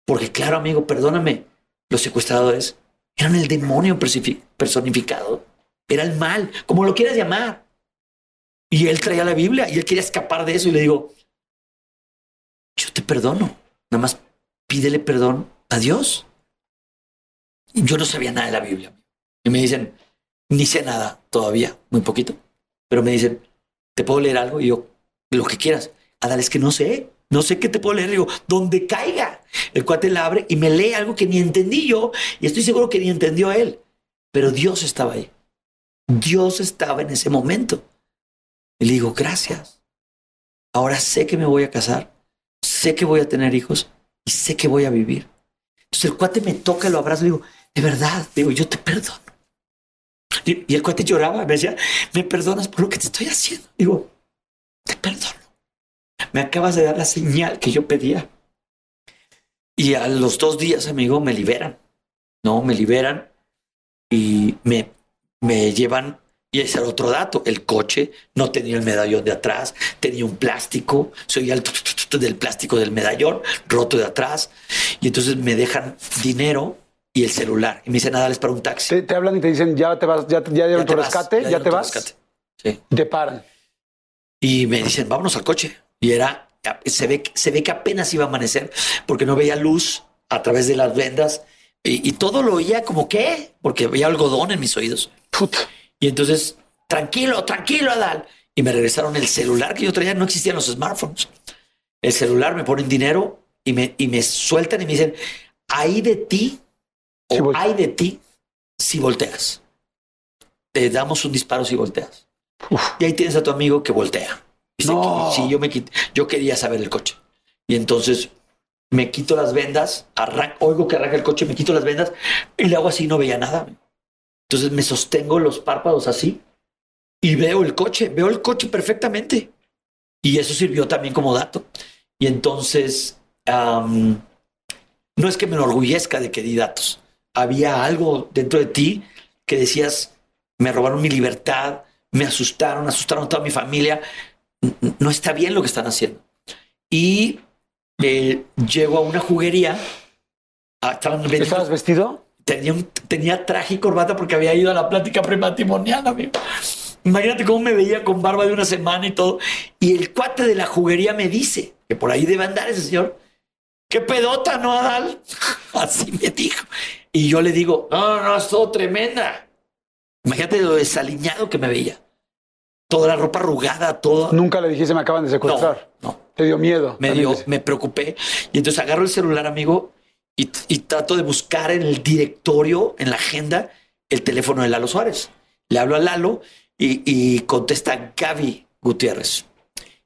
B: Porque claro, amigo, perdóname, los secuestradores eran el demonio personificado. Era el mal, como lo quieras llamar. Y él traía la Biblia y él quería escapar de eso. Y le digo, yo te perdono. Nada más pídele perdón a Dios. Yo no sabía nada de la Biblia. Y me dicen, ni sé nada todavía, muy poquito. Pero me dicen, ¿te puedo leer algo? Y yo, lo que quieras. Adal, es que no sé. No sé qué te puedo leer. Digo, donde caiga. El cuate la abre y me lee algo que ni entendí yo. Y estoy seguro que ni entendió él. Pero Dios estaba ahí. Dios estaba en ese momento. Y le digo, gracias. Ahora sé que me voy a casar, sé que voy a tener hijos y sé que voy a vivir. Entonces el cuate me toca, lo abrazo y digo, de verdad, digo, yo te perdono. Y, y el cuate lloraba, me decía, me perdonas por lo que te estoy haciendo. Digo, te perdono. Me acabas de dar la señal que yo pedía. Y a los dos días, amigo, me liberan. No, me liberan y me, me llevan y ese era otro dato. El coche no tenía el medallón de atrás, tenía un plástico. Soy el del plástico del medallón roto de atrás. Y entonces me dejan dinero y el celular. Y me dicen, nada, es para un taxi.
A: Te, te hablan y te dicen, ya te vas, ya, ya dieron
B: Ya
A: tu
B: vas,
A: rescate, ya, te vas.
B: rescate. Sí.
A: Te paran.
B: Y me dicen, vámonos al coche. Y era, se ve, se ve que apenas iba a amanecer porque no veía luz a través de las vendas y, y todo lo oía como que, porque veía algodón en mis oídos.
A: Puta.
B: Y entonces, tranquilo, tranquilo, Adal. Y me regresaron el celular que yo traía. No existían los smartphones. El celular me ponen dinero y me, y me sueltan y me dicen, hay de ti o
A: volte-
B: hay de ti si volteas. Te damos un disparo si volteas.
A: Uf.
B: Y ahí tienes a tu amigo que voltea. Dice,
A: No.
B: Sí, yo me quit- yo quería saber el coche. Y entonces me quito las vendas, arran- oigo que arranca el coche, me quito las vendas y le hago así, no veía nada. Entonces me sostengo los párpados así y veo el coche, veo el coche perfectamente. Y eso sirvió también como dato. Y entonces, am, no es que me enorgullezca de que di datos. Había algo dentro de ti que decías, me robaron mi libertad, me asustaron, asustaron a toda mi familia. No está bien lo que están haciendo. Y eh, llego a una juguería. ah, estaban vendiendo-
C: ¿Estabas vestido?
B: tenía, un- tenía traje y corbata porque había ido a la plática prematrimonial, amigo. Imagínate cómo me veía con barba de una semana y todo. Y el cuate de la juguería me dice que por ahí debe andar ese señor. ¡Qué pedota, no, Adal! Así me dijo. Y yo le digo, no, no, es todo tremenda. Imagínate lo desaliñado que me veía. Toda la ropa arrugada, todo.
C: Nunca le dijiste me acaban de secuestrar.
B: no
C: Te dio miedo.
B: me, dio, me preocupé. Y entonces agarro el celular, amigo, y, y trato de buscar en el directorio, en la agenda, el teléfono de Lalo Suárez. Le hablo a Lalo y, y contesta Gaby Gutiérrez.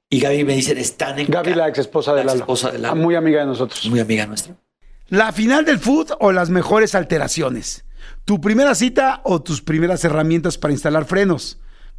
B: Y Gaby me dice, están en...
C: Gaby, la ex esposa de
B: la
C: Lalo.
B: exesposa de Lalo.
C: Muy amiga de nosotros.
B: Muy amiga nuestra.
A: ¿La final del food o las mejores alteraciones? ¿Tu primera cita o tus primeras herramientas para instalar frenos?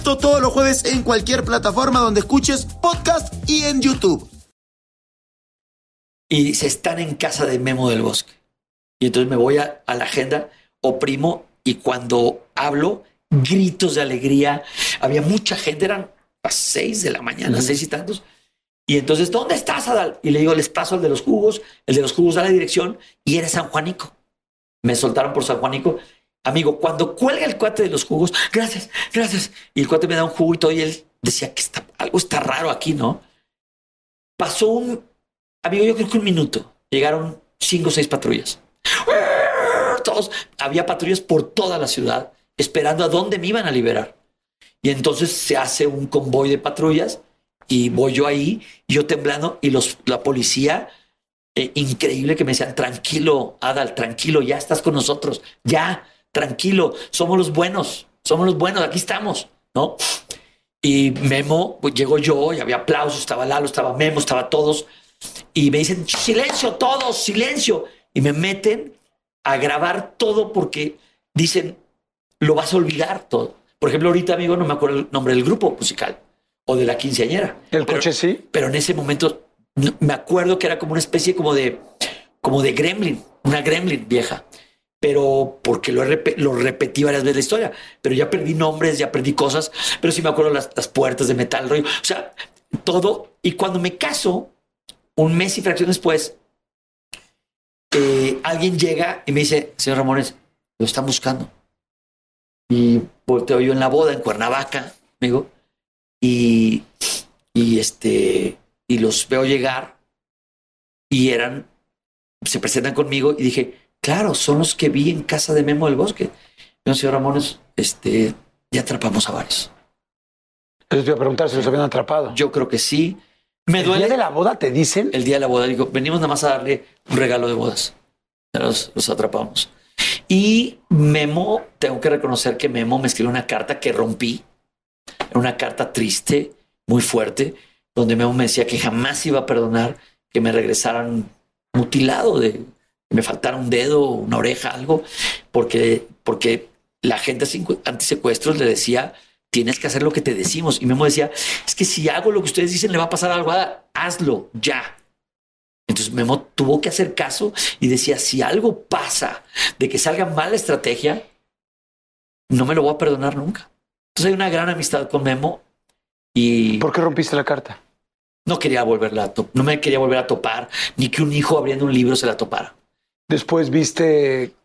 D: Esto todos los jueves en cualquier plataforma donde escuches podcast y en YouTube.
B: Y dice, están en casa de Memo del Bosque. Y entonces me voy a, a la agenda, oprimo y cuando hablo, gritos de alegría. Había mucha gente, eran las seis de la mañana, seis y tantos. Y entonces, ¿dónde estás, Adal? Y le digo, les paso al de los jugos. El de los jugos da la dirección y era San Juanico. Me soltaron por San Juanico. Amigo, cuando cuelga el cuate de los jugos, gracias, gracias. Y el cuate me da un todo, y él decía que está, algo está raro aquí, ¿no? Pasó un, amigo, yo creo que un minuto. Llegaron cinco o seis patrullas. Todos, había patrullas por toda la ciudad esperando a dónde me iban a liberar. Y entonces se hace un convoy de patrullas y voy yo ahí, yo temblando, y los, la policía, eh, increíble que me decían, tranquilo, Adal, tranquilo, ya estás con nosotros, ya, tranquilo, somos los buenos, somos los buenos, aquí estamos, ¿no? Y Memo, pues llegó yo, y había aplausos, estaba Lalo, estaba Memo, estaba todos, y me dicen, silencio, todos, silencio, y me meten a grabar todo porque dicen, lo vas a olvidar todo. Por ejemplo, ahorita, amigo, no me acuerdo el nombre del grupo musical o de la quinceañera.
C: El
B: Pero-
C: coche sí.
B: pero en ese momento me acuerdo que era como una especie como de como de gremlin, una gremlin vieja. Pero porque lo, rep- lo repetí varias veces la historia, pero ya perdí nombres, ya perdí cosas, pero sí me acuerdo las, las puertas de metal, rollo. O sea, todo. Y cuando me caso, un mes y fracción después, eh, alguien llega y me dice, señor Ramones, lo están buscando. Y volteo yo en la boda en Cuernavaca, amigo, y, y este, y los veo llegar y eran, se presentan conmigo y dije, claro, son los que vi en casa de Memo del Bosque. No, señor Ramones, este, ya atrapamos a varios.
C: Te iba a preguntar si los habían atrapado.
B: Yo creo que sí. Me
C: ¿El día
B: duele
C: de la boda te dicen?
B: el día de la boda. Digo, venimos nada más a darle un regalo de bodas. Los, los atrapamos. Y Memo, tengo que reconocer que Memo me escribió una carta que rompí. Era una carta triste, muy fuerte, donde Memo me decía que jamás iba a perdonar que me regresaran mutilado, de me faltara un dedo, una oreja, algo, porque, porque la gente sin- antisecuestros le decía, tienes que hacer lo que te decimos. Y Memo decía, es que si hago lo que ustedes dicen, le va a pasar algo, hazlo ya. Entonces Memo tuvo que hacer caso y decía, si algo pasa de que salga mal la estrategia, no me lo voy a perdonar nunca. Entonces hay una gran amistad con Memo y
C: ¿Por qué rompiste la carta?
B: No quería volverla a no me quería volver a topar, ni que un hijo abriendo un libro se la topara.
A: Después viste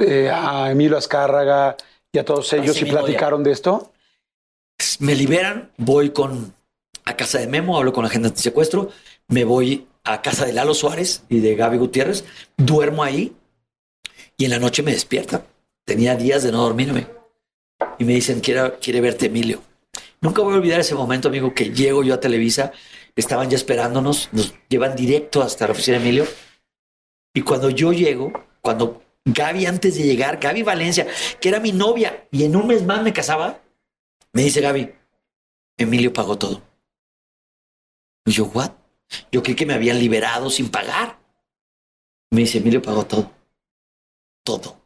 A: eh, a Emilio Azcárraga y a todos ellos
B: Así
A: y platicaron de esto.
B: Me liberan, voy con a casa de Memo, hablo con la gente de secuestro, me voy a casa de Lalo Suárez y de Gaby Gutiérrez, duermo ahí y en la noche me despierta. Tenía días de no dormirme y me dicen, quiere, quiere verte Emilio. Nunca voy a olvidar ese momento, amigo, que llego yo a Televisa, estaban ya esperándonos, nos llevan directo hasta la oficina de Emilio. Y cuando yo llego, cuando Gaby antes de llegar, Gaby Valencia, que era mi novia y en un mes más me casaba, me dice Gaby, Emilio pagó todo. Y yo, ¿what? Yo creí que me habían liberado sin pagar. Me dice, Emilio pagó todo. Todo.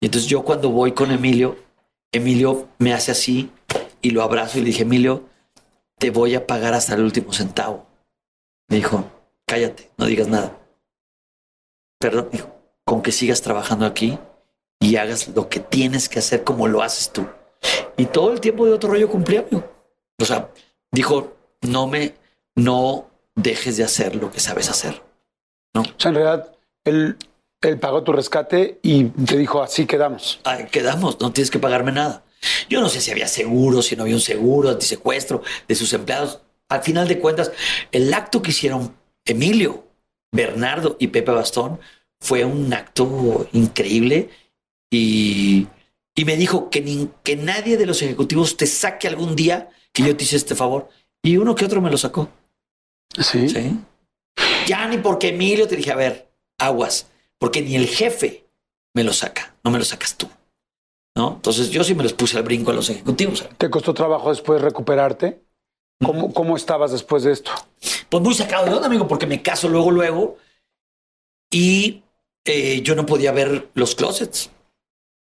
B: Y entonces yo cuando voy con Emilio, Emilio me hace así y lo abrazo y le dije, Emilio, te voy a pagar hasta el último centavo. Me dijo, cállate, no digas nada. Perdón, dijo, con que sigas trabajando aquí y hagas lo que tienes que hacer como lo haces tú. Y todo el tiempo de otro rollo cumplía, amigo. O sea, dijo, no me, no dejes de hacer lo que sabes hacer.
A: O sea, en realidad, él, él pagó tu rescate y te dijo, así quedamos.
B: Ahí quedamos, no tienes que pagarme nada. Yo no sé si había seguro, si no había un seguro, antisecuestro de sus empleados. Al final de cuentas, el acto que hicieron Emilio, Bernardo y Pepe Bastón fue un acto increíble y, y me dijo que, ni, que nadie de los ejecutivos te saque algún día que yo te hice este favor. Y uno que otro me lo sacó.
A: Sí.
B: ¿sí? Ya ni porque Emilio te dije, a ver, aguas, porque ni el jefe me lo saca, no me lo sacas tú. ¿No? Entonces yo sí me los puse al brinco a los ejecutivos.
A: ¿Te costó trabajo después recuperarte? ¿Cómo, ¿Cómo estabas después de esto?
B: Pues muy sacado de onda, amigo, porque me caso luego, luego. Y eh, yo no podía ver los closets.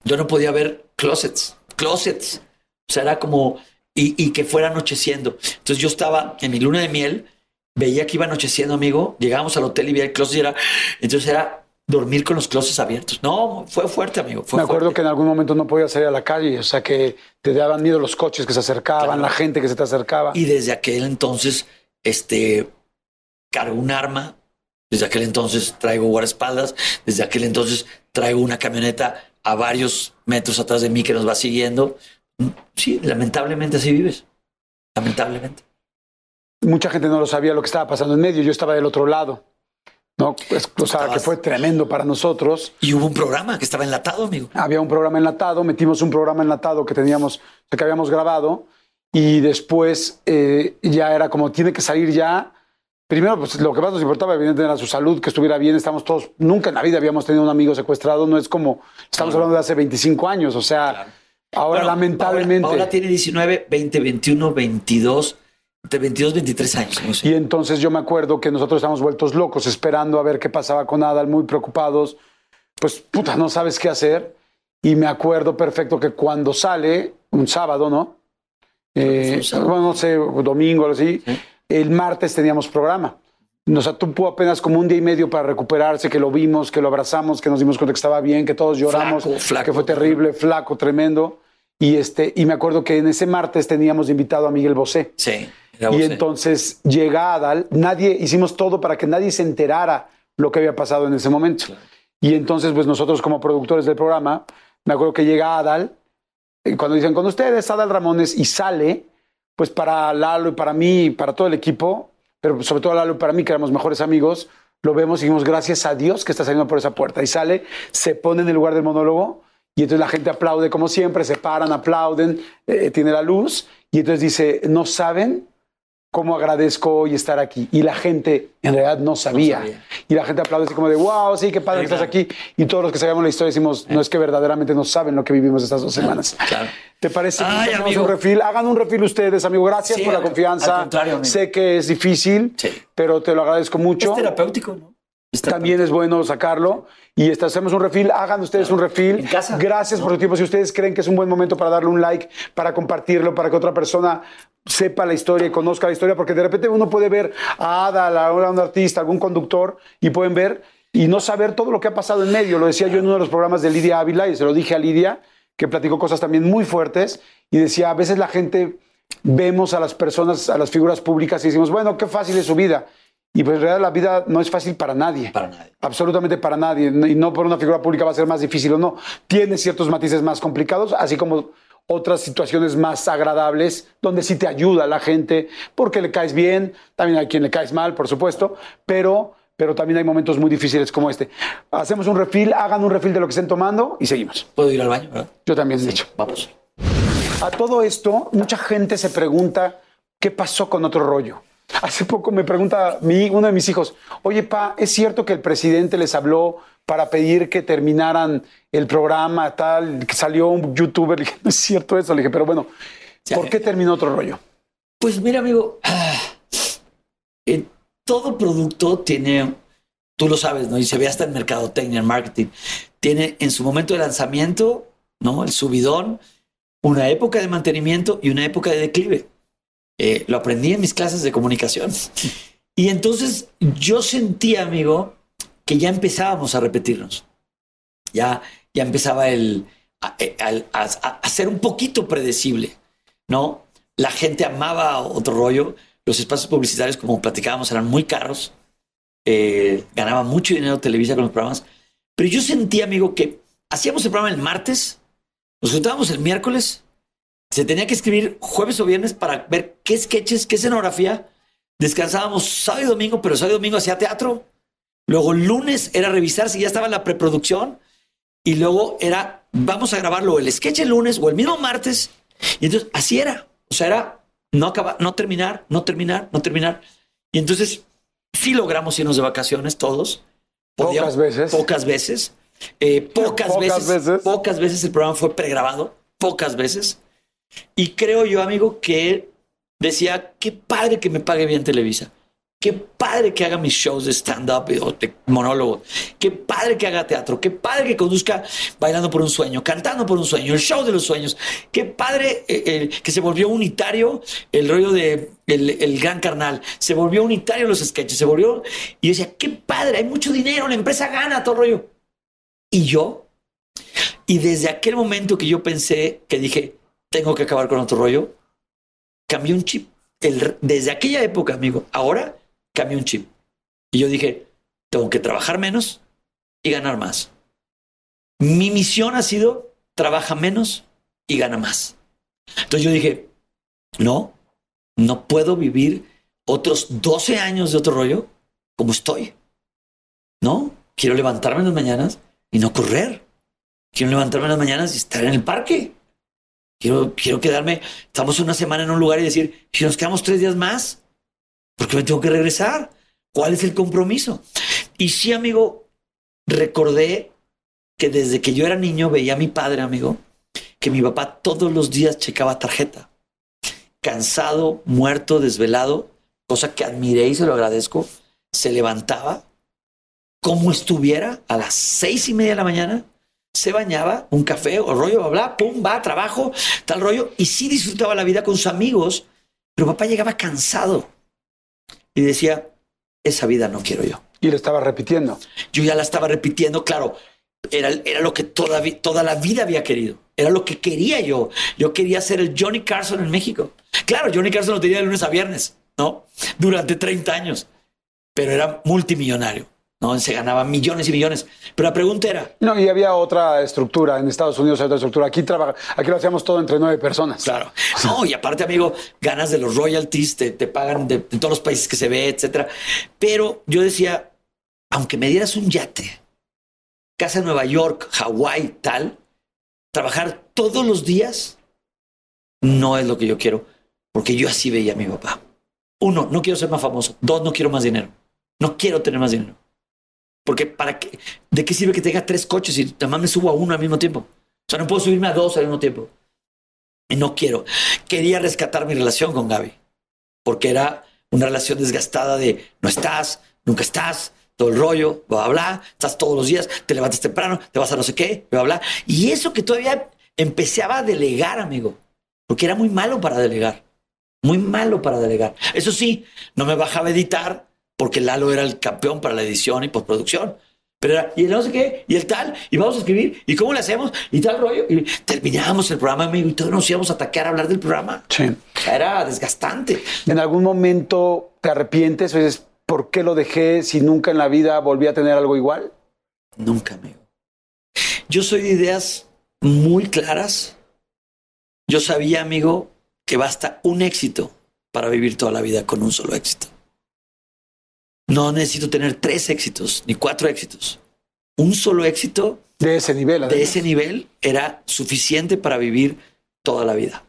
B: Yo no podía ver closets, closets. O sea, era como, y, y que fuera anocheciendo. Entonces yo estaba en mi luna de miel, veía que iba anocheciendo, amigo. Llegábamos al hotel y veía el closet y era, entonces era dormir con los closets abiertos. No, fue fuerte, amigo. Fue
A: Me acuerdo
B: fuerte.
A: que en algún momento no podías salir a la calle, o sea, que te daban miedo los coches que se acercaban,
B: Claro.
A: la gente que se te acercaba.
B: Y desde aquel entonces, este, cargo un arma. Desde aquel entonces traigo guardaespaldas. Desde aquel entonces traigo una camioneta a varios metros atrás de mí que nos va siguiendo. Sí, lamentablemente así vives. Lamentablemente.
A: Mucha gente no lo sabía lo que estaba pasando en medio, yo estaba del otro lado. ¿No? Pues, o sea, que fue tremendo para nosotros.
B: Y hubo un programa que estaba enlatado, amigo.
A: había un programa enlatado, metimos un programa enlatado que teníamos, que habíamos grabado y después eh, ya era como tiene que salir ya. Primero, pues lo que más nos importaba, evidentemente, era su salud, que estuviera bien. Estamos todos, nunca en la vida habíamos tenido un amigo secuestrado. No es como, estamos hablando de hace 25 años. O sea, ahora
B: Bueno,
A: lamentablemente.
B: Paola tiene 19, 20, 21, 22, entre 22 23 años. no sé.
A: Y entonces yo me acuerdo que nosotros estábamos vueltos locos, esperando a ver qué pasaba con Adal, muy preocupados. Pues, puta, no sabes qué hacer. Y me acuerdo perfecto que cuando sale, un sábado, ¿no? Eh,
B: fue un sábado.
A: bueno, no sé, domingo, algo así. El martes teníamos programa. Nos tuvo apenas como un día y medio para recuperarse, que lo vimos, que lo abrazamos, que nos dimos cuenta que estaba bien, que todos lloramos,
B: Flaco, flaco.
A: que fue terrible, flaco, tremendo. Y, este, y me acuerdo que en ese martes teníamos invitado a Miguel Bosé.
B: Sí.
A: Y entonces llega Adal, nadie, hicimos todo para que nadie se enterara lo que había pasado en ese momento. Y entonces, pues nosotros como productores del programa, me acuerdo que llega Adal, y cuando dicen con ustedes, Adal Ramones, y sale, pues para Lalo y para mí para todo el equipo, pero sobre todo Lalo y para mí, que éramos mejores amigos, lo vemos y dijimos, gracias a Dios que está saliendo por esa puerta. Y sale, se pone en el lugar del monólogo, y entonces la gente aplaude como siempre, se paran, aplauden, eh, tiene la luz, y entonces dice, no saben cómo agradezco hoy estar aquí. Y la gente en realidad no sabía.
B: sabía.
A: Y la gente aplaude así como de, wow, sí, qué padre que estás aquí. Y todos los que sabíamos la historia decimos, no es que verdaderamente no saben lo que vivimos estas dos semanas.
B: Claro.
A: ¿Te parece
B: Ay,
A: que un refil? Hagan un refil ustedes, amigo. Gracias
B: Sí,
A: por la confianza.
B: al contrario, amigo.
A: sé que es difícil,
B: Sí.
A: pero te lo agradezco mucho.
B: Es terapéutico, ¿no?
A: También es bueno sacarlo. Y este, hacemos un refil. Hagan ustedes un refil.
B: En casa.
A: Gracias por su tiempo. Si ustedes creen que es un buen momento para darle un like, para compartirlo, para que otra persona sepa la historia y conozca la historia, porque de repente uno puede ver a Ada, a un artista, algún conductor, y pueden ver y no saber todo lo que ha pasado en medio. Lo decía yo en uno de los programas de Lidia Ávila, y se lo dije a Lidia, que platicó cosas también muy fuertes, y decía, a veces la gente vemos a las personas, a las figuras públicas y decimos, bueno, qué fácil es su vida. Y pues en realidad la vida no es fácil para nadie.
B: Para nadie.
A: Absolutamente para nadie. Y no por una figura pública va a ser más difícil o no. Tiene ciertos matices más complicados, así como otras situaciones más agradables donde sí te ayuda la gente porque le caes bien, también hay quien le caes mal, por supuesto, pero, pero también hay momentos muy difíciles como este. Hacemos un refil, hagan un refil de lo que estén tomando y seguimos.
B: Puedo ir al baño, ¿verdad?
A: Yo también, de hecho.
B: Vamos.
A: A todo esto, mucha gente se pregunta qué pasó con otro rollo. Hace poco me pregunta mi, uno de mis hijos, oye, pa, ¿es cierto que el presidente les habló para pedir que terminaran el programa, tal, que salió un youtuber? Le dije, no es cierto eso. Le dije, pero bueno, ¿por qué terminó otro rollo?
B: Pues mira, amigo, eh, todo producto tiene, tú lo sabes, ¿no? Y se ve hasta en mercadotecnia, en marketing, tiene en su momento de lanzamiento, ¿no? El subidón, una época de mantenimiento y una época de declive. Eh, lo aprendí en mis clases de comunicación. Y entonces yo sentí, amigo, que ya empezábamos a repetirnos. Ya, ya empezaba el, a, a, a, ser un poquito predecible, ¿no? La gente amaba otro rollo. Los espacios publicitarios, como platicábamos, eran muy caros. Eh, ganaba mucho dinero Televisa con los programas. Pero yo sentí, amigo, que hacíamos el programa el martes, nos juntábamos el miércoles, se tenía que escribir jueves o viernes para ver qué sketches, qué escenografía. Descansábamos sábado y domingo, pero sábado y domingo hacía teatro. Luego lunes era revisar si ya estaba la preproducción. Y luego era, vamos a grabarlo el sketch el lunes o el mismo martes. Y entonces así era. O sea, era no acabar, no terminar, no terminar, no terminar. Y entonces sí logramos irnos de vacaciones todos.
A: Podíamos, pocas veces.
B: Pocas veces. Eh, pocas, pocas veces, veces. Pocas veces el programa fue pregrabado. Pocas veces. Y creo yo, amigo, que decía, qué padre que me pague bien Televisa. Qué padre que haga mis shows de stand-up o de monólogo. Qué padre que haga teatro. Qué padre que conduzca bailando por un sueño, cantando por un sueño, el show de los sueños. Qué padre eh, que se volvió unitario el rollo de el, el, gran carnal. Se volvió unitario los sketches. Se volvió. Y decía, qué padre, hay mucho dinero, la empresa gana todo el rollo. Y yo, y desde aquel momento que yo pensé que dije, tengo que acabar con otro rollo, cambié un chip. Desde aquella época, amigo, ahora cambié un chip. Y yo dije, tengo que trabajar menos y ganar más. Mi misión ha sido, trabaja menos y gana más. Entonces yo dije, no, no puedo vivir otros 12 años de otro rollo como estoy. No, quiero levantarme en las mañanas y no correr. Quiero levantarme en las mañanas y estar en el parque. Quiero, quedarme, estamos una semana en un lugar y decir, si nos quedamos tres días más, porque me tengo que regresar. ¿Cuál es el compromiso? Y sí, amigo, recordé que desde que yo era niño veía a mi padre, amigo, que mi papá todos los días checaba tarjeta. Cansado, muerto, desvelado, cosa que admiré y se lo agradezco. Se levantaba como estuviera a las seis y media de la mañana, se bañaba, un café o rollo, bla, bla, pum, va, trabajo, tal rollo, y sí disfrutaba la vida con sus amigos, pero papá llegaba cansado y decía, esa vida no quiero yo.
A: Y lo estaba repitiendo.
B: Yo ya la estaba repitiendo, claro. Era, era lo que toda, toda la vida había querido. Era lo que quería yo. Yo quería ser el Johnny Carson en México. Claro, Johnny Carson lo tenía de lunes a viernes, ¿no? Durante 30 años. Pero era multimillonario. ¿No? Se ganaba millones y millones. Pero la pregunta era...
A: No, y había otra estructura. En Estados Unidos hay otra estructura. Aquí, trabaja, aquí lo hacíamos todo entre nueve personas.
B: Claro. No, y aparte, amigo, ganas de los royalties, te, te pagan de, de, todos los países que se ve, etcétera. Pero yo decía, aunque me dieras un yate, casa en Nueva York, Hawái, tal, trabajar todos los días no es lo que yo quiero, porque yo así veía a mi papá. Uno, no quiero ser más famoso. Dos, no quiero más dinero. No quiero tener más dinero. Porque para qué, ¿de qué sirve que tenga tres coches y además me subo a uno al mismo tiempo? O sea, no puedo subirme a dos al mismo tiempo. Y no quiero. Quería rescatar mi relación con Gaby. Porque era una relación desgastada de no estás, nunca estás, todo el rollo, bla, bla, bla, estás todos los días, te levantas temprano, te vas a no sé qué, bla, bla. Y eso que todavía empezaba a delegar, amigo. Porque era muy malo para delegar. Muy malo para delegar. Eso sí, no me bajaba a editar porque Lalo era el campeón para la edición y postproducción. Pero era, y el no sé qué, y el tal, y vamos a escribir, y cómo le hacemos, y tal rollo. Y terminábamos el programa, amigo, y todos nos íbamos a atacar a hablar del programa.
A: Sí.
B: Era desgastante.
A: ¿En algún momento te arrepientes o dices, ¿por qué lo dejé si nunca en la vida volví a tener algo igual?
B: Nunca, amigo. Yo soy de ideas muy claras. Yo sabía, amigo, que basta un éxito para vivir toda la vida con un solo éxito. No necesito tener tres éxitos ni cuatro éxitos. Un solo éxito
A: De ese nivel.
B: de
A: además.
B: ese nivel era suficiente para vivir toda la vida.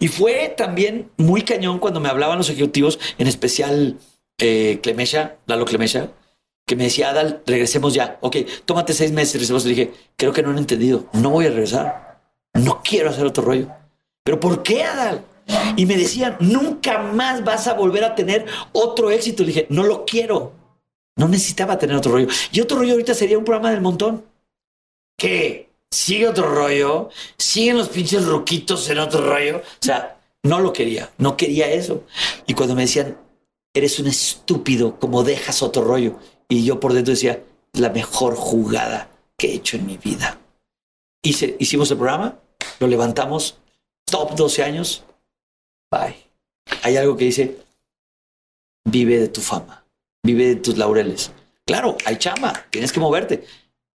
B: Y fue también muy cañón cuando me hablaban los ejecutivos, en especial eh, Clemesha, Lalo Clemesha, que me decía, Adal, regresemos ya. Ok, tómate seis meses, regresemos. Le dije, creo que no han entendido. No voy a regresar. No quiero hacer otro rollo. ¿Pero por qué, Adal? Y me decían, nunca más vas a volver a tener otro éxito. Le dije, no lo quiero. No necesitaba tener otro rollo. Y otro rollo ahorita sería un programa del montón. ¿Qué? ¿Sigue otro rollo? ¿Siguen los pinches roquitos en otro rollo? O sea, no lo quería. No quería eso. Y cuando me decían, eres un estúpido, como dejas otro rollo. Y yo por dentro decía, la mejor jugada que he hecho en mi vida. Hice, hicimos el programa, lo levantamos, top 12 años, bye. Hay algo que dice, vive de tu fama, vive de tus laureles. Claro, hay chamba, tienes que moverte.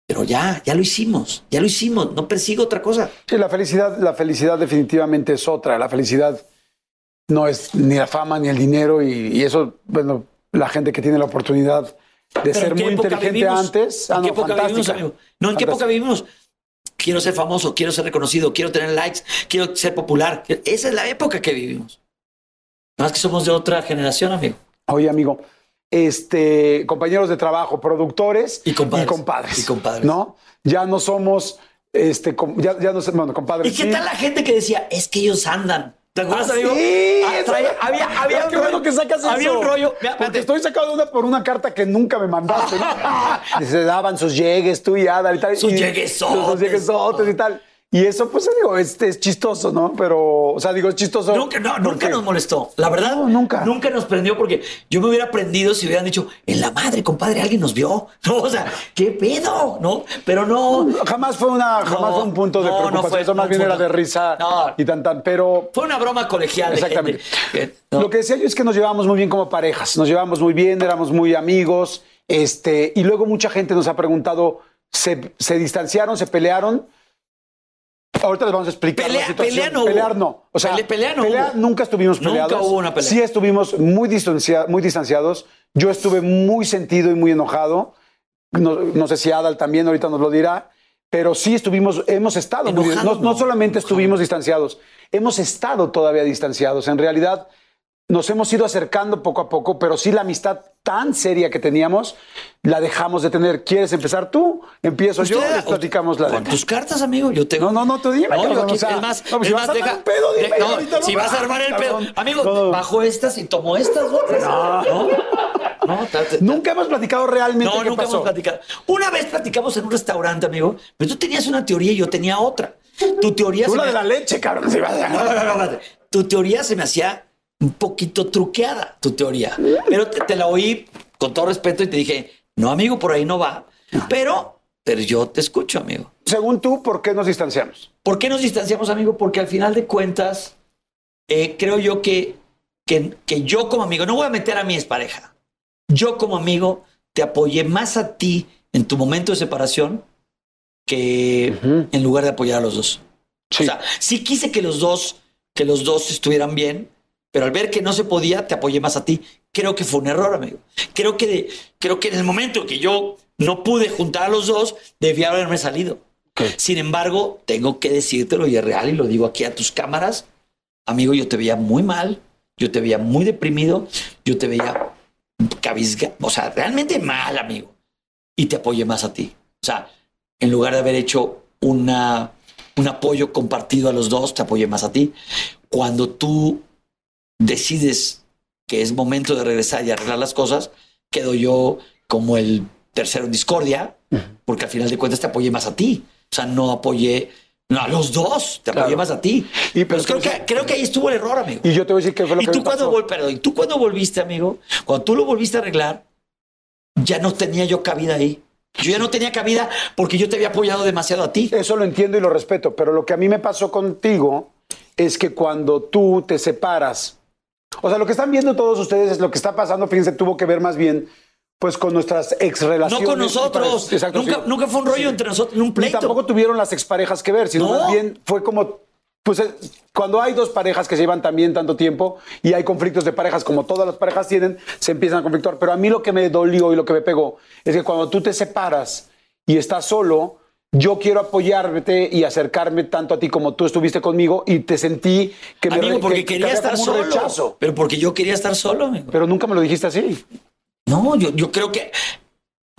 B: Pero ya, ya lo hicimos, ya lo hicimos, no persigo otra cosa.
A: Sí, la felicidad, la felicidad definitivamente es otra. La felicidad no es ni la fama ni el dinero y, y eso, bueno, la gente que tiene la oportunidad de
B: Pero
A: ser
B: ¿en qué
A: muy inteligente
B: vivimos?
A: antes. ah,
B: ¿En qué
A: no,
B: época vivimos, amigo? No, ¿en qué época vivimos? Quiero ser famoso, quiero ser reconocido, quiero tener likes, quiero ser popular. Esa es la época que vivimos. Nada más que somos de otra generación, amigo.
A: Oye, amigo, este, compañeros de trabajo, productores
B: Y compadres.
A: y compadres.
B: Y compadres.
A: ¿No? Ya no somos, este, ya, ya no sé, bueno, compadres.
B: ¿Y qué
A: sí.
B: tal la gente que decía, es que ellos andan? ¿Te acuerdas,
A: Ah,
B: amigo?
A: sí,
B: Ah, había, había un rollo-
A: que sacas
B: Había un rollo.
A: Porque estoy sacado de una por una carta que nunca me mandaste. Se daban sus llegues, tú y Ada y tal.
B: Sus lleguesotes.
A: Sus lleguesotes y tal. Y eso, pues digo, es chistoso, ¿no? Pero, o sea, digo, es chistoso.
B: Nunca, no, nunca nos molestó. La verdad,
A: No, nunca.
B: Nunca nos prendió porque yo me hubiera prendido si hubieran dicho, en la madre, compadre, alguien nos vio. No, o sea, ¿qué pedo? No, pero no.
A: Jamás fue una, jamás
B: No,
A: fue un punto de preocupación.
B: fue-
A: eso más bien era de risa y tan tan. Pero
B: Fue una broma colegial. de
A: Exactamente.
B: gente. ¿no?
A: Lo que decía yo es que nos llevábamos muy bien como parejas, nos llevábamos muy bien, éramos muy amigos, este, y luego mucha gente nos ha preguntado, ¿se, se distanciaron, se pelearon? Ahorita les vamos a explicar
B: Pelea-
A: la situación.
B: pelea no.
A: Pelear no. O sea,
B: Pele- pelea no hubo.
A: nunca estuvimos
B: Nunca
A: peleados.
B: hubo una pelea.
A: Sí estuvimos muy, distancia- muy distanciados. Yo estuve muy sentido y muy enojado. No, no sé si Adal también ahorita nos lo dirá. Pero sí estuvimos, hemos estado muy
B: Enojado,
A: no, no
B: no.
A: solamente estuvimos distanciados, hemos estado todavía distanciados. En realidad, nos hemos ido acercando poco a poco, pero sí la amistad tan seria que teníamos, la dejamos de tener. ¿Quieres empezar tú? Empiezo yo, les platicamos la
B: Con tus cartas, amigo, yo tengo.
A: No, no, no, tú dime,
B: No, yo
A: cabrón,
B: aquí-
A: o sea,
B: más,
A: no, pues
B: es
A: si vas a
B: deja-
A: pedo, dime,
B: no,
A: ahorita
B: si vas a armar el pedo. Amigo, bajo estas y tomo estas otras. No, no,
A: Nunca hemos platicado realmente
B: No,
A: qué
B: nunca
A: pasó.
B: hemos platicado. Una vez platicamos en un restaurante, amigo, pero tú tenías una teoría y yo tenía otra. Tu teoría
A: Tú
B: se
A: la
B: me-
A: de la leche, cabrón. vas a-
B: No, no, no, no. Tu teoría se me hacía un poquito truqueada, tu teoría. Pero te, te la oí con todo respeto y te dije, no, amigo, por ahí no va. Pero, pero yo te escucho, amigo.
A: Según tú, ¿por qué nos distanciamos?
B: ¿Por qué nos distanciamos, amigo? Porque al final de cuentas, eh, creo yo que, que, que yo como amigo, no voy a meter a mi expareja, yo como amigo te apoyé más a ti en tu momento de separación que en lugar de apoyar a los dos.
A: Sí.
B: O sea, sí quise que los dos, que los dos estuvieran bien, pero al ver que no se podía, te apoyé más a ti. Creo que fue un error, amigo. Creo que, creo que en el momento que yo no pude juntar a los dos, debía haberme salido. Sin embargo, tengo que decírtelo y es real y lo digo aquí a tus cámaras. Amigo, yo te veía muy mal, yo te veía muy deprimido, yo te veía cabizga, o sea, realmente mal, amigo. Y te apoyé más a ti. O sea, en lugar de haber hecho una, un apoyo compartido a los dos, te apoyé más a ti. Cuando tú decides que es momento de regresar y arreglar las cosas, quedo yo como el tercero en discordia, porque al final de cuentas te apoyé más a ti. O sea, no apoyé no, a los dos, te apoyé
A: Claro.
B: más a ti.
A: Y
B: pero creo que, creo que ahí estuvo el error, amigo.
A: Y yo te voy a decir qué fue lo
B: Y
A: que
B: tú cuando
A: pasó.
B: vol- perdón, y tú cuando volviste, amigo, cuando tú lo volviste a arreglar, ya no tenía yo cabida ahí. Yo ya no tenía cabida porque yo te había apoyado demasiado a ti.
A: Eso lo entiendo y lo respeto, pero lo que a mí me pasó contigo es que cuando tú te separas, o sea, lo que están viendo todos ustedes es lo que está pasando, fíjense, tuvo que ver más bien pues con nuestras ex
B: No con nosotros.
A: Exacto,
B: nunca,
A: sí.
B: nunca fue un rollo entre nosotros, un pleito.
A: tampoco tuvieron las exparejas que ver, sino
B: No.
A: más bien fue como, pues eh, cuando hay dos parejas que se llevan también tanto tiempo y hay conflictos de parejas como todas las parejas tienen, se empiezan a conflictuar. Pero a mí lo que me dolió y lo que me pegó es que cuando tú te separas y estás solo, yo quiero apoyarte y acercarme tanto a ti como tú estuviste conmigo y te sentí que me
B: Amigo, porque
A: que- que
B: quería estar solo.
A: rechazo.
B: Pero porque yo quería estar solo, amigo.
A: Pero nunca me lo dijiste así.
B: No, yo, yo creo que.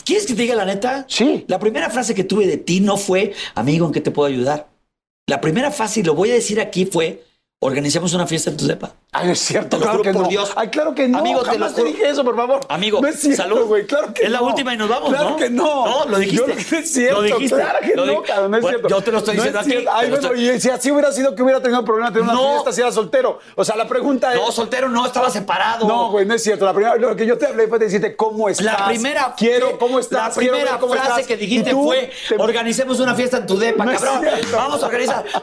B: ¿Quieres que te diga la neta?
A: Sí.
B: La primera frase que tuve de ti no fue, amigo, ¿en qué te puedo ayudar? La primera frase, y lo voy a decir aquí, fue, organicemos una fiesta en tu depa.
A: Ay, es cierto,
B: Te lo
A: claro
B: juro
A: que
B: por
A: no.
B: Dios.
A: Ay, claro que no.
B: Amigo, te
A: jamás
B: lo
A: te, dije eso, por favor.
B: Amigo,
A: no es cierto,
B: salud.
A: güey, claro que
B: Es la
A: no.
B: última y nos vamos,
A: claro
B: ¿no?
A: que no.
B: No, lo dijiste.
A: Yo, no es cierto,
B: Lo dijiste.
A: claro que
B: Lo
A: no, cabrón, no es
B: Bueno,
A: cierto.
B: yo te lo estoy
A: No es
B: diciendo aquí, te
A: Ay,
B: lo
A: bueno,
B: estoy-
A: y si así hubiera sido que hubiera tenido problema tener una fiesta si era soltero. O sea, la pregunta es...
B: No, soltero no, estaba separado.
A: No, güey, no es cierto. La primera, lo que yo te hablé fue de decirte cómo estás.
B: La primera,
A: Quiero, ¿cómo estás?
B: La primera
A: cómo
B: frase
A: estás.
B: que dijiste fue:
A: te-
B: organicemos una fiesta en tu depa, cabrón. Vamos a organizar.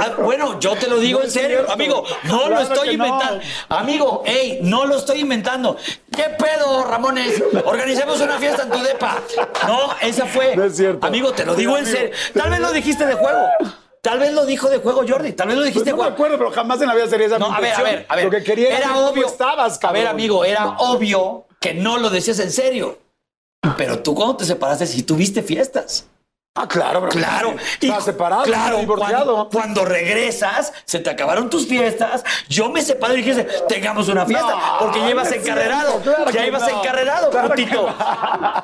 B: Ah, bueno, yo te lo digo en serio, amigo. No
A: Claro
B: lo estoy
A: no.
B: inventando. Amigo, hey, no lo estoy inventando. ¿Qué pedo, Ramones? Organicemos una fiesta en tu depa. No, esa fue.
A: No es cierto.
B: Amigo, te lo digo en
A: Amigo,
B: serio. Tal vez lo dijiste de juego. Tal vez lo dijo de juego, Jordi. Tal vez lo
A: Pues
B: dijiste
A: no
B: de
A: me
B: juego.
A: acuerdo, pero jamás en la vida sería esa
B: No, a ver, a ver, a ver.
A: Lo que quería
B: era obvio.
A: estabas,
B: a ver, amigo, era obvio que no lo decías en serio. Pero tú cuando te separaste sí tuviste fiestas.
A: Ah, claro, pero
B: Claro.
A: Estaba separado,
B: claro,
A: divorciado.
B: Cuando, cuando regresas, se te acabaron tus fiestas. Yo me separé y dije, tengamos una fiesta.
A: No,
B: porque ya ibas
A: no es
B: encarrerado.
A: claro
B: ya ibas
A: no.
B: encarrerado,
A: Claro que
B: putito.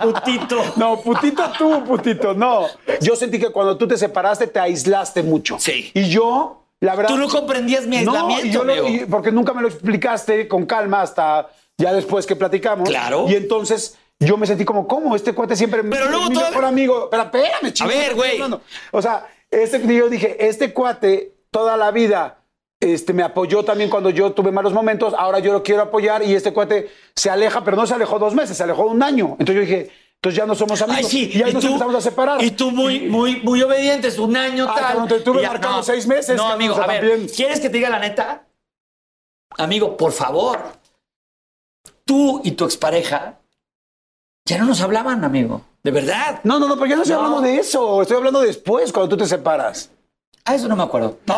B: Putito.
A: No, putito tú, putito, no. Yo sentí que cuando tú te separaste te aislaste mucho.
B: Sí.
A: Y yo, la verdad.
B: Tú no comprendías mi
A: No,
B: aislamiento,
A: y yo lo- y- porque nunca me lo explicaste con calma hasta ya después que platicamos.
B: Claro.
A: Y entonces yo me sentí como, ¿cómo? Este cuate siempre
B: Pero luego
A: mi
B: toda-
A: mejor amigo. Pero espérame, chico.
B: ver,
A: estoy
B: güey.
A: O sea, este, yo dije, este cuate toda la vida este, me apoyó también cuando yo tuve malos momentos. Ahora yo lo quiero apoyar y este cuate se aleja, pero no se alejó dos meses, se alejó un año. Entonces yo dije, entonces ya no somos amigos.
B: Ay, sí.
A: Y ahí nos empezamos a separar.
B: Y tú muy, muy, muy obedientes, un año
A: Ay,
B: tal.
A: te tuve
B: Y ya-
A: marcado seis meses,
B: No, amigo, a ver,
A: también.
B: ¿quieres que te diga la neta? Amigo, por favor. Tú y tu expareja ya no nos hablaban, amigo. De verdad.
A: No, no, no, pero yo no estoy
B: No.
A: hablando de eso. Estoy hablando después, cuando tú te separas.
B: Ah, eso no me acuerdo. No,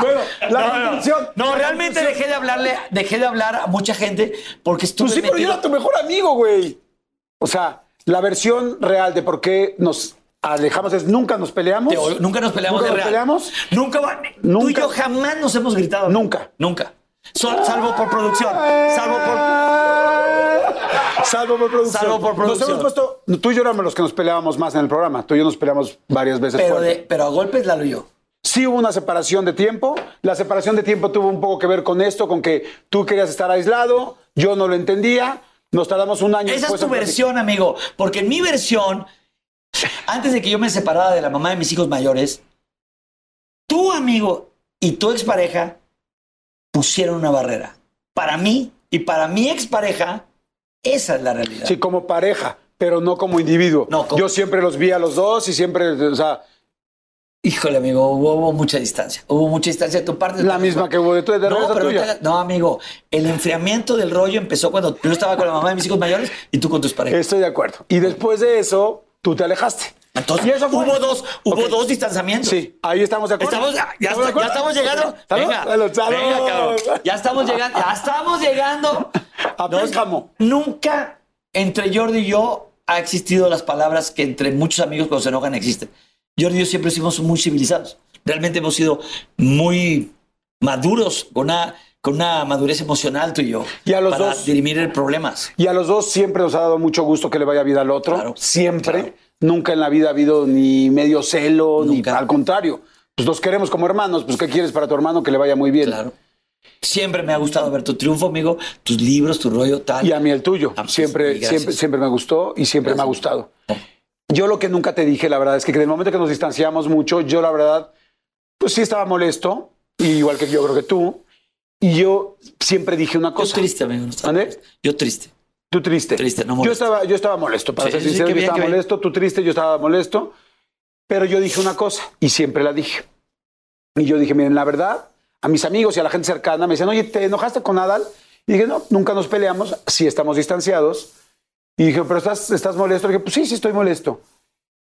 A: Bueno, la
B: no, no.
A: conclusión.
B: No, realmente dejé de hablarle, dejé de hablar a mucha gente porque estuve
A: Pues sí, pero yo era tu mejor amigo, güey. O sea, la versión real de por qué nos alejamos es nunca nos peleamos.
B: Te. Nunca nos peleamos
A: ¿Nunca
B: de
A: nos
B: real.
A: peleamos?
B: Nunca, va- Tú y
A: Nunca.
B: yo jamás nos hemos gritado.
A: Nunca.
B: Nunca. Sol- salvo por producción. Salvo por.
A: Salvo por producción.
B: Salvo por producción.
A: Nos hemos puesto, tú y yo éramos los que nos peleábamos más en el programa. Tú y yo nos peleamos varias veces.
B: Pero, de, pero a golpes y yo.
A: Sí hubo una separación de tiempo. La separación de tiempo tuvo un poco que ver con esto, con que tú querías estar aislado, yo no lo entendía. Nos tardamos un año.
B: Esa es tu versión, amigo. Porque en mi versión, antes de que yo me separara de la mamá de mis hijos mayores, tu amigo y tu expareja pusieron una barrera. Para mí y para mi expareja, esa es la realidad.
A: Sí, como pareja, pero no como individuo.
B: No, como-
A: Yo siempre los vi a los dos y siempre, o sea,
B: Híjole, amigo, hubo, hubo mucha distancia. Hubo mucha distancia de tu parte.
A: la misma que hubo de tu de
B: No, pero
A: tuya.
B: no, amigo, el enfriamiento del rollo empezó cuando yo estaba con la mamá de mis hijos mayores y tú con tus parejas.
A: Estoy de acuerdo. Y después de eso, tú te alejaste.
B: Entonces,
A: y eso fue-
B: hubo dos, hubo dos distanciamientos.
A: Sí, ahí estamos de acuerdo.
B: Estamos, ya, ya,
A: ¿Estamos de acuerdo?
B: ya estamos llegando.
A: ¿Salud?
B: Venga,
A: Salud, salud.
B: venga, cabrón. Ya estamos llegando. Ya estamos llegando.
A: A.
B: Nunca entre Jordi y yo ha existido las palabras que entre muchos amigos cuando se enojan existen. Jordi y yo siempre hemos sido muy civilizados. Realmente hemos sido muy maduros, con una, con una madurez emocional tú y yo.
A: Y a los
B: para
A: dos-
B: dirimir problemas.
A: Y a los dos siempre nos ha dado mucho gusto que le vaya vida al otro.
B: Claro,
A: siempre.
B: claro.
A: Nunca en la vida ha habido ni medio celo,
B: Nunca.
A: ni al contrario. Pues los queremos como hermanos. Pues, ¿qué quieres para tu hermano? Que le vaya muy bien.
B: Claro. Siempre me ha gustado ver tu triunfo, amigo, tus libros, tu rollo, tal.
A: Y a mí el tuyo.
B: Ah, pues,
A: siempre,
B: gracias.
A: siempre, siempre me gustó y siempre me ha
B: Gracias.
A: gustado. Yo lo que nunca te dije, la verdad, es que en el momento que nos distanciamos mucho, yo la verdad, pues sí estaba molesto, igual que yo creo que tú. Y yo siempre dije una
B: Yo
A: cosa.
B: triste, amigo. no. Yo triste.
A: Tú triste.
B: Triste, no
A: yo
B: molesto.
A: estaba, yo estaba molesto, para
B: Sí,
A: ser
B: sí,
A: sincero,
B: qué
A: yo
B: bien,
A: estaba
B: qué bien.
A: molesto, tú triste, yo estaba molesto. Pero yo dije una cosa, y siempre la dije. Y yo dije, miren, la verdad, a mis amigos y a la gente cercana me decían, oye, ¿te enojaste con Adal? Y dije, no, nunca nos peleamos, sí estamos distanciados. Y dije, ¿pero estás, estás molesto? Le dije, pues sí, sí estoy molesto.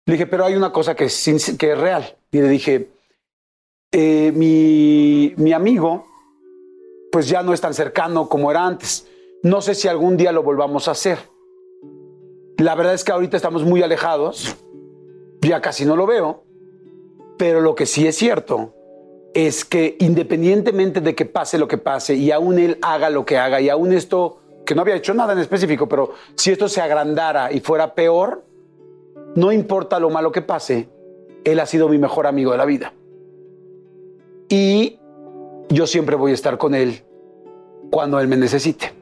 A: Le dije, pero hay una cosa que es, que es real. Y le dije, eh, mi, mi amigo, pues ya no es tan cercano como era antes. No sé si algún día lo volvamos a hacer. La verdad es que ahorita estamos muy alejados, ya casi no lo veo, pero lo que sí es cierto es que independientemente de que pase lo que pase y aún él haga lo que haga y aún esto, que no había hecho nada en específico, pero si esto se agrandara y fuera peor, no importa lo malo que pase, él ha sido mi mejor amigo de la vida. Y yo siempre voy a estar con él cuando él me necesite.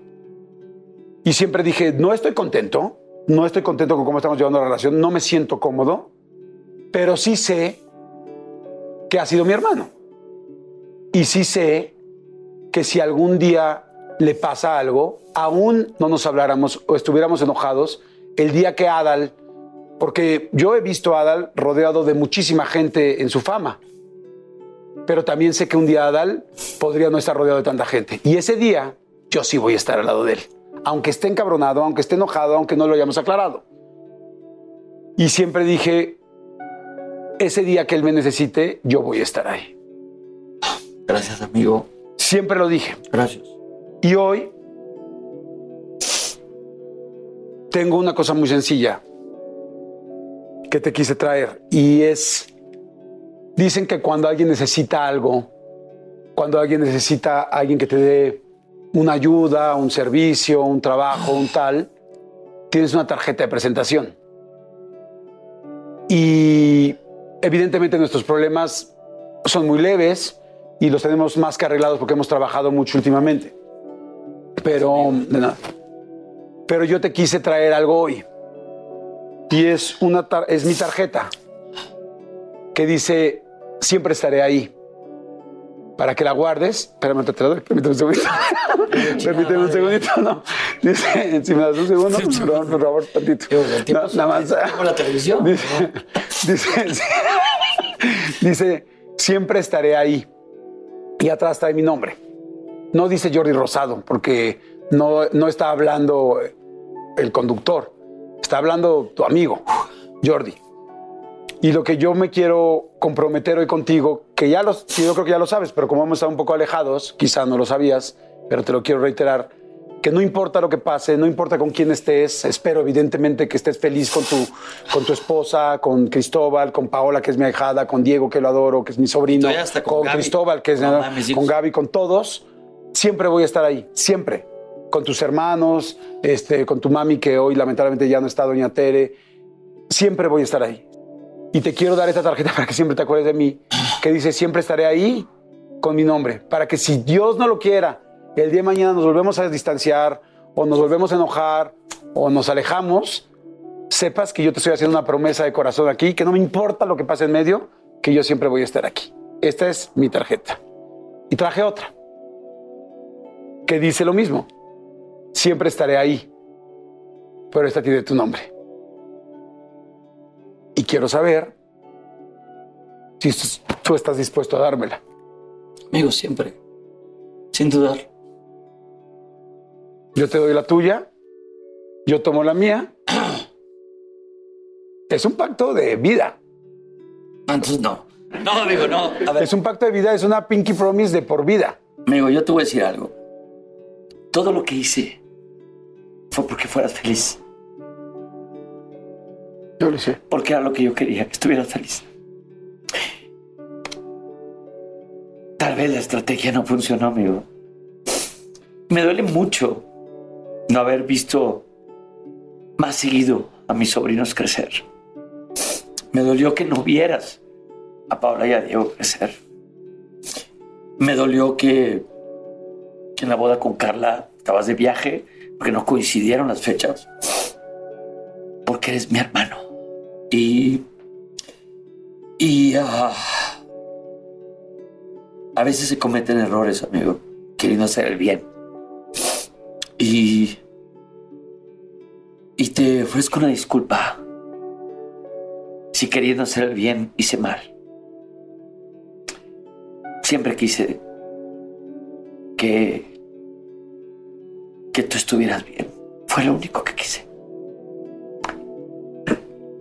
A: Y siempre dije, no estoy contento, no estoy contento con cómo estamos llevando la relación, no me siento cómodo, pero sí sé que ha sido mi hermano. Y sí sé que si algún día le pasa algo, aún no nos habláramos o estuviéramos enojados, el día que Adal, porque yo he visto a Adal rodeado de muchísima gente en su fama, pero también sé que un día Adal podría no estar rodeado de tanta gente. Y ese día yo sí voy a estar al lado de él, aunque esté encabronado, aunque esté enojado, aunque no lo hayamos aclarado. Y siempre dije, ese día que él me necesite, yo voy a estar ahí.
B: Gracias, amigo.
A: Siempre lo dije.
B: Gracias.
A: Y hoy tengo una cosa muy sencilla que te quise traer y es, dicen que cuando alguien necesita algo, cuando alguien necesita a alguien que te dé una ayuda, un servicio, un trabajo, un tal, tienes una tarjeta de presentación. Y evidentemente nuestros problemas son muy leves y los tenemos más que arreglados porque hemos trabajado mucho últimamente. Pero, de nada. Pero yo te quise traer algo hoy. Y es, una tar- es mi tarjeta que dice, siempre estaré ahí. Para que la guardes. Espérame, te la doy. Permíteme un segundito. Permíteme un segundito. No. Dice, si me das un segundo, perdón, por favor, tantito. No, nada más.
B: como la televisión.
A: Dice, dice, dice, siempre estaré ahí. Y atrás trae mi nombre. No dice Jordi Rosado, porque no, no está hablando el conductor. Está hablando tu amigo, Jordi. Y lo que yo me quiero comprometer hoy contigo, que ya los, yo creo que ya lo sabes, pero como hemos estado un poco alejados, quizá no lo sabías, pero te lo quiero reiterar, que no importa lo que pase, no importa con quién estés, espero evidentemente que estés feliz con tu, con tu esposa, con Cristóbal, con Paola, que es mi ahijada, con Diego, que lo adoro, que es mi sobrino,
B: con.
A: Cristóbal, que es
B: No
A: con. Gaby, con todos. Siempre voy a estar ahí, siempre. Con tus hermanos, este, con tu mami, que hoy lamentablemente ya no está, doña Tere. Siempre voy a estar ahí. Y te quiero dar esta tarjeta para que siempre te acuerdes de mí, que dice, siempre estaré ahí con mi nombre, para que si Dios no lo quiera, el día de mañana nos volvemos a distanciar o nos volvemos a enojar o nos alejamos, sepas que yo te estoy haciendo una promesa de corazón aquí, que no me importa lo que pase en medio, que yo siempre voy a estar aquí. Esta es mi tarjeta. Y traje otra, que dice lo mismo, siempre estaré ahí, pero esta tiene tu nombre. Y quiero saber si tú estás dispuesto a dármela.
B: Amigo, siempre. Sin dudar.
A: Yo te doy la tuya, yo tomo la mía. Es un pacto de vida.
B: Entonces no. No, amigo, no. A ver,
A: Es un pacto de vida, es una pinky promise de por vida.
B: amigo, yo te voy a decir algo. Todo lo que hice fue porque fueras feliz.
A: Yo lo sé.
B: Porque era lo que yo quería, que estuvieras feliz. Tal vez la estrategia no funcionó, amigo. Me duele mucho no haber visto más seguido a mis sobrinos crecer. Me dolió que no vieras a Paula y a Diego crecer. Me dolió que, en la boda con Carla estabas de viaje porque no coincidieron las fechas. Porque eres mi hermano. Y. Y. ah, a veces se cometen errores, amigo, queriendo hacer el bien. Y. y te ofrezco una disculpa. Si queriendo hacer el bien hice mal. Siempre quise que que tú estuvieras bien. Fue lo único que quise.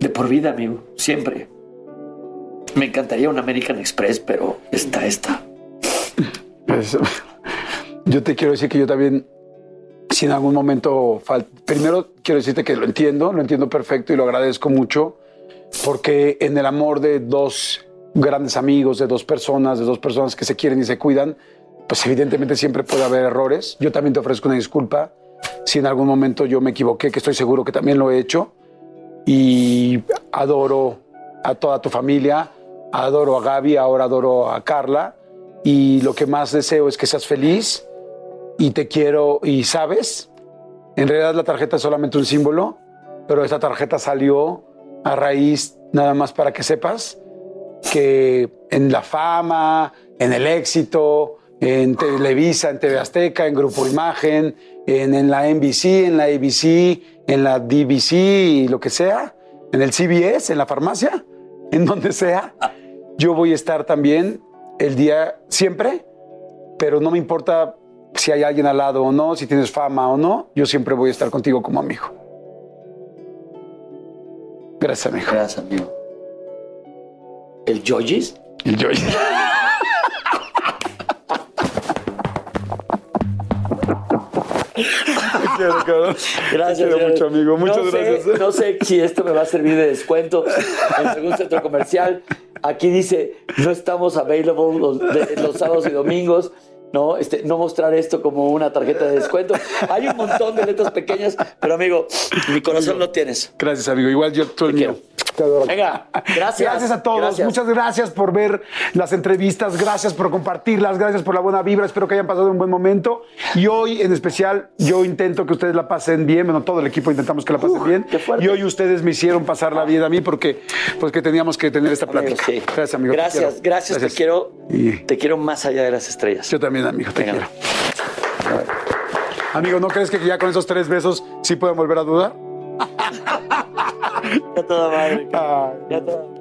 B: De por vida, amigo, siempre. Me encantaría un American Express, pero está esta.
A: Pues, yo te quiero decir que yo también, si en algún momento primero quiero decirte que lo entiendo, lo entiendo perfecto y lo agradezco mucho, porque en el amor de dos grandes amigos, de dos personas, de dos personas que se quieren y se cuidan, pues evidentemente siempre puede haber errores. Yo también te ofrezco una disculpa si en algún momento yo me equivoqué, que estoy seguro que también lo he hecho. Y adoro a toda tu familia, adoro a Gaby, ahora adoro a Carla. Y lo que más deseo es que seas feliz y te quiero y sabes, en realidad la tarjeta es solamente un símbolo, pero esta tarjeta salió a raíz, nada más para que sepas, que en la fama, en el éxito, en Televisa, en TV Azteca, en Grupo Imagen, en, en, la NBC, en la ABC, en la DBC y lo que sea, en el CBS, en la farmacia, en donde sea. Yo voy a estar también el día siempre, pero no me importa si hay alguien al lado o no, si tienes fama o no, yo siempre voy a estar contigo como amigo. Gracias, amigo.
B: Gracias, amigo. ¿El Joyis?
A: El Joyis.
B: Gracias.
A: Quiero mucho, amigo. Muchas
B: no sé,
A: gracias.
B: no sé si esto me va a servir de descuento en algún centro comercial. Aquí dice, no estamos available los, de- los sábados y domingos. No, este, no mostrar esto como una tarjeta de descuento. Hay un montón de letras pequeñas, pero amigo, mi corazón lo tienes.
A: Gracias, amigo. Igual yo, tú el mío. Te.
B: Venga, gracias.
A: Gracias a todos.
B: Gracias.
A: Muchas gracias por ver las entrevistas. Gracias por compartirlas. Gracias por la buena vibra. Espero que hayan pasado un buen momento. Y hoy, en especial, yo intento que ustedes la pasen bien. Bueno, todo el equipo intentamos que la pasen
B: Uf,
A: bien.
B: qué.
A: Y hoy ustedes me hicieron pasarla bien a mí porque, pues, que teníamos que tener esta
B: Amigo,
A: plática.
B: sí.
A: Gracias, amigo. te
B: Gracias,
A: quiero.
B: gracias, Te quiero,
A: Y-
B: te quiero más allá de las estrellas.
A: Yo también, amigo. Te
B: Venga.
A: quiero. Amigo, ¿no crees que ya con esos tres besos sí pueden volver a dudar?
B: Ya toda madre.
A: Ay.
B: Ya toda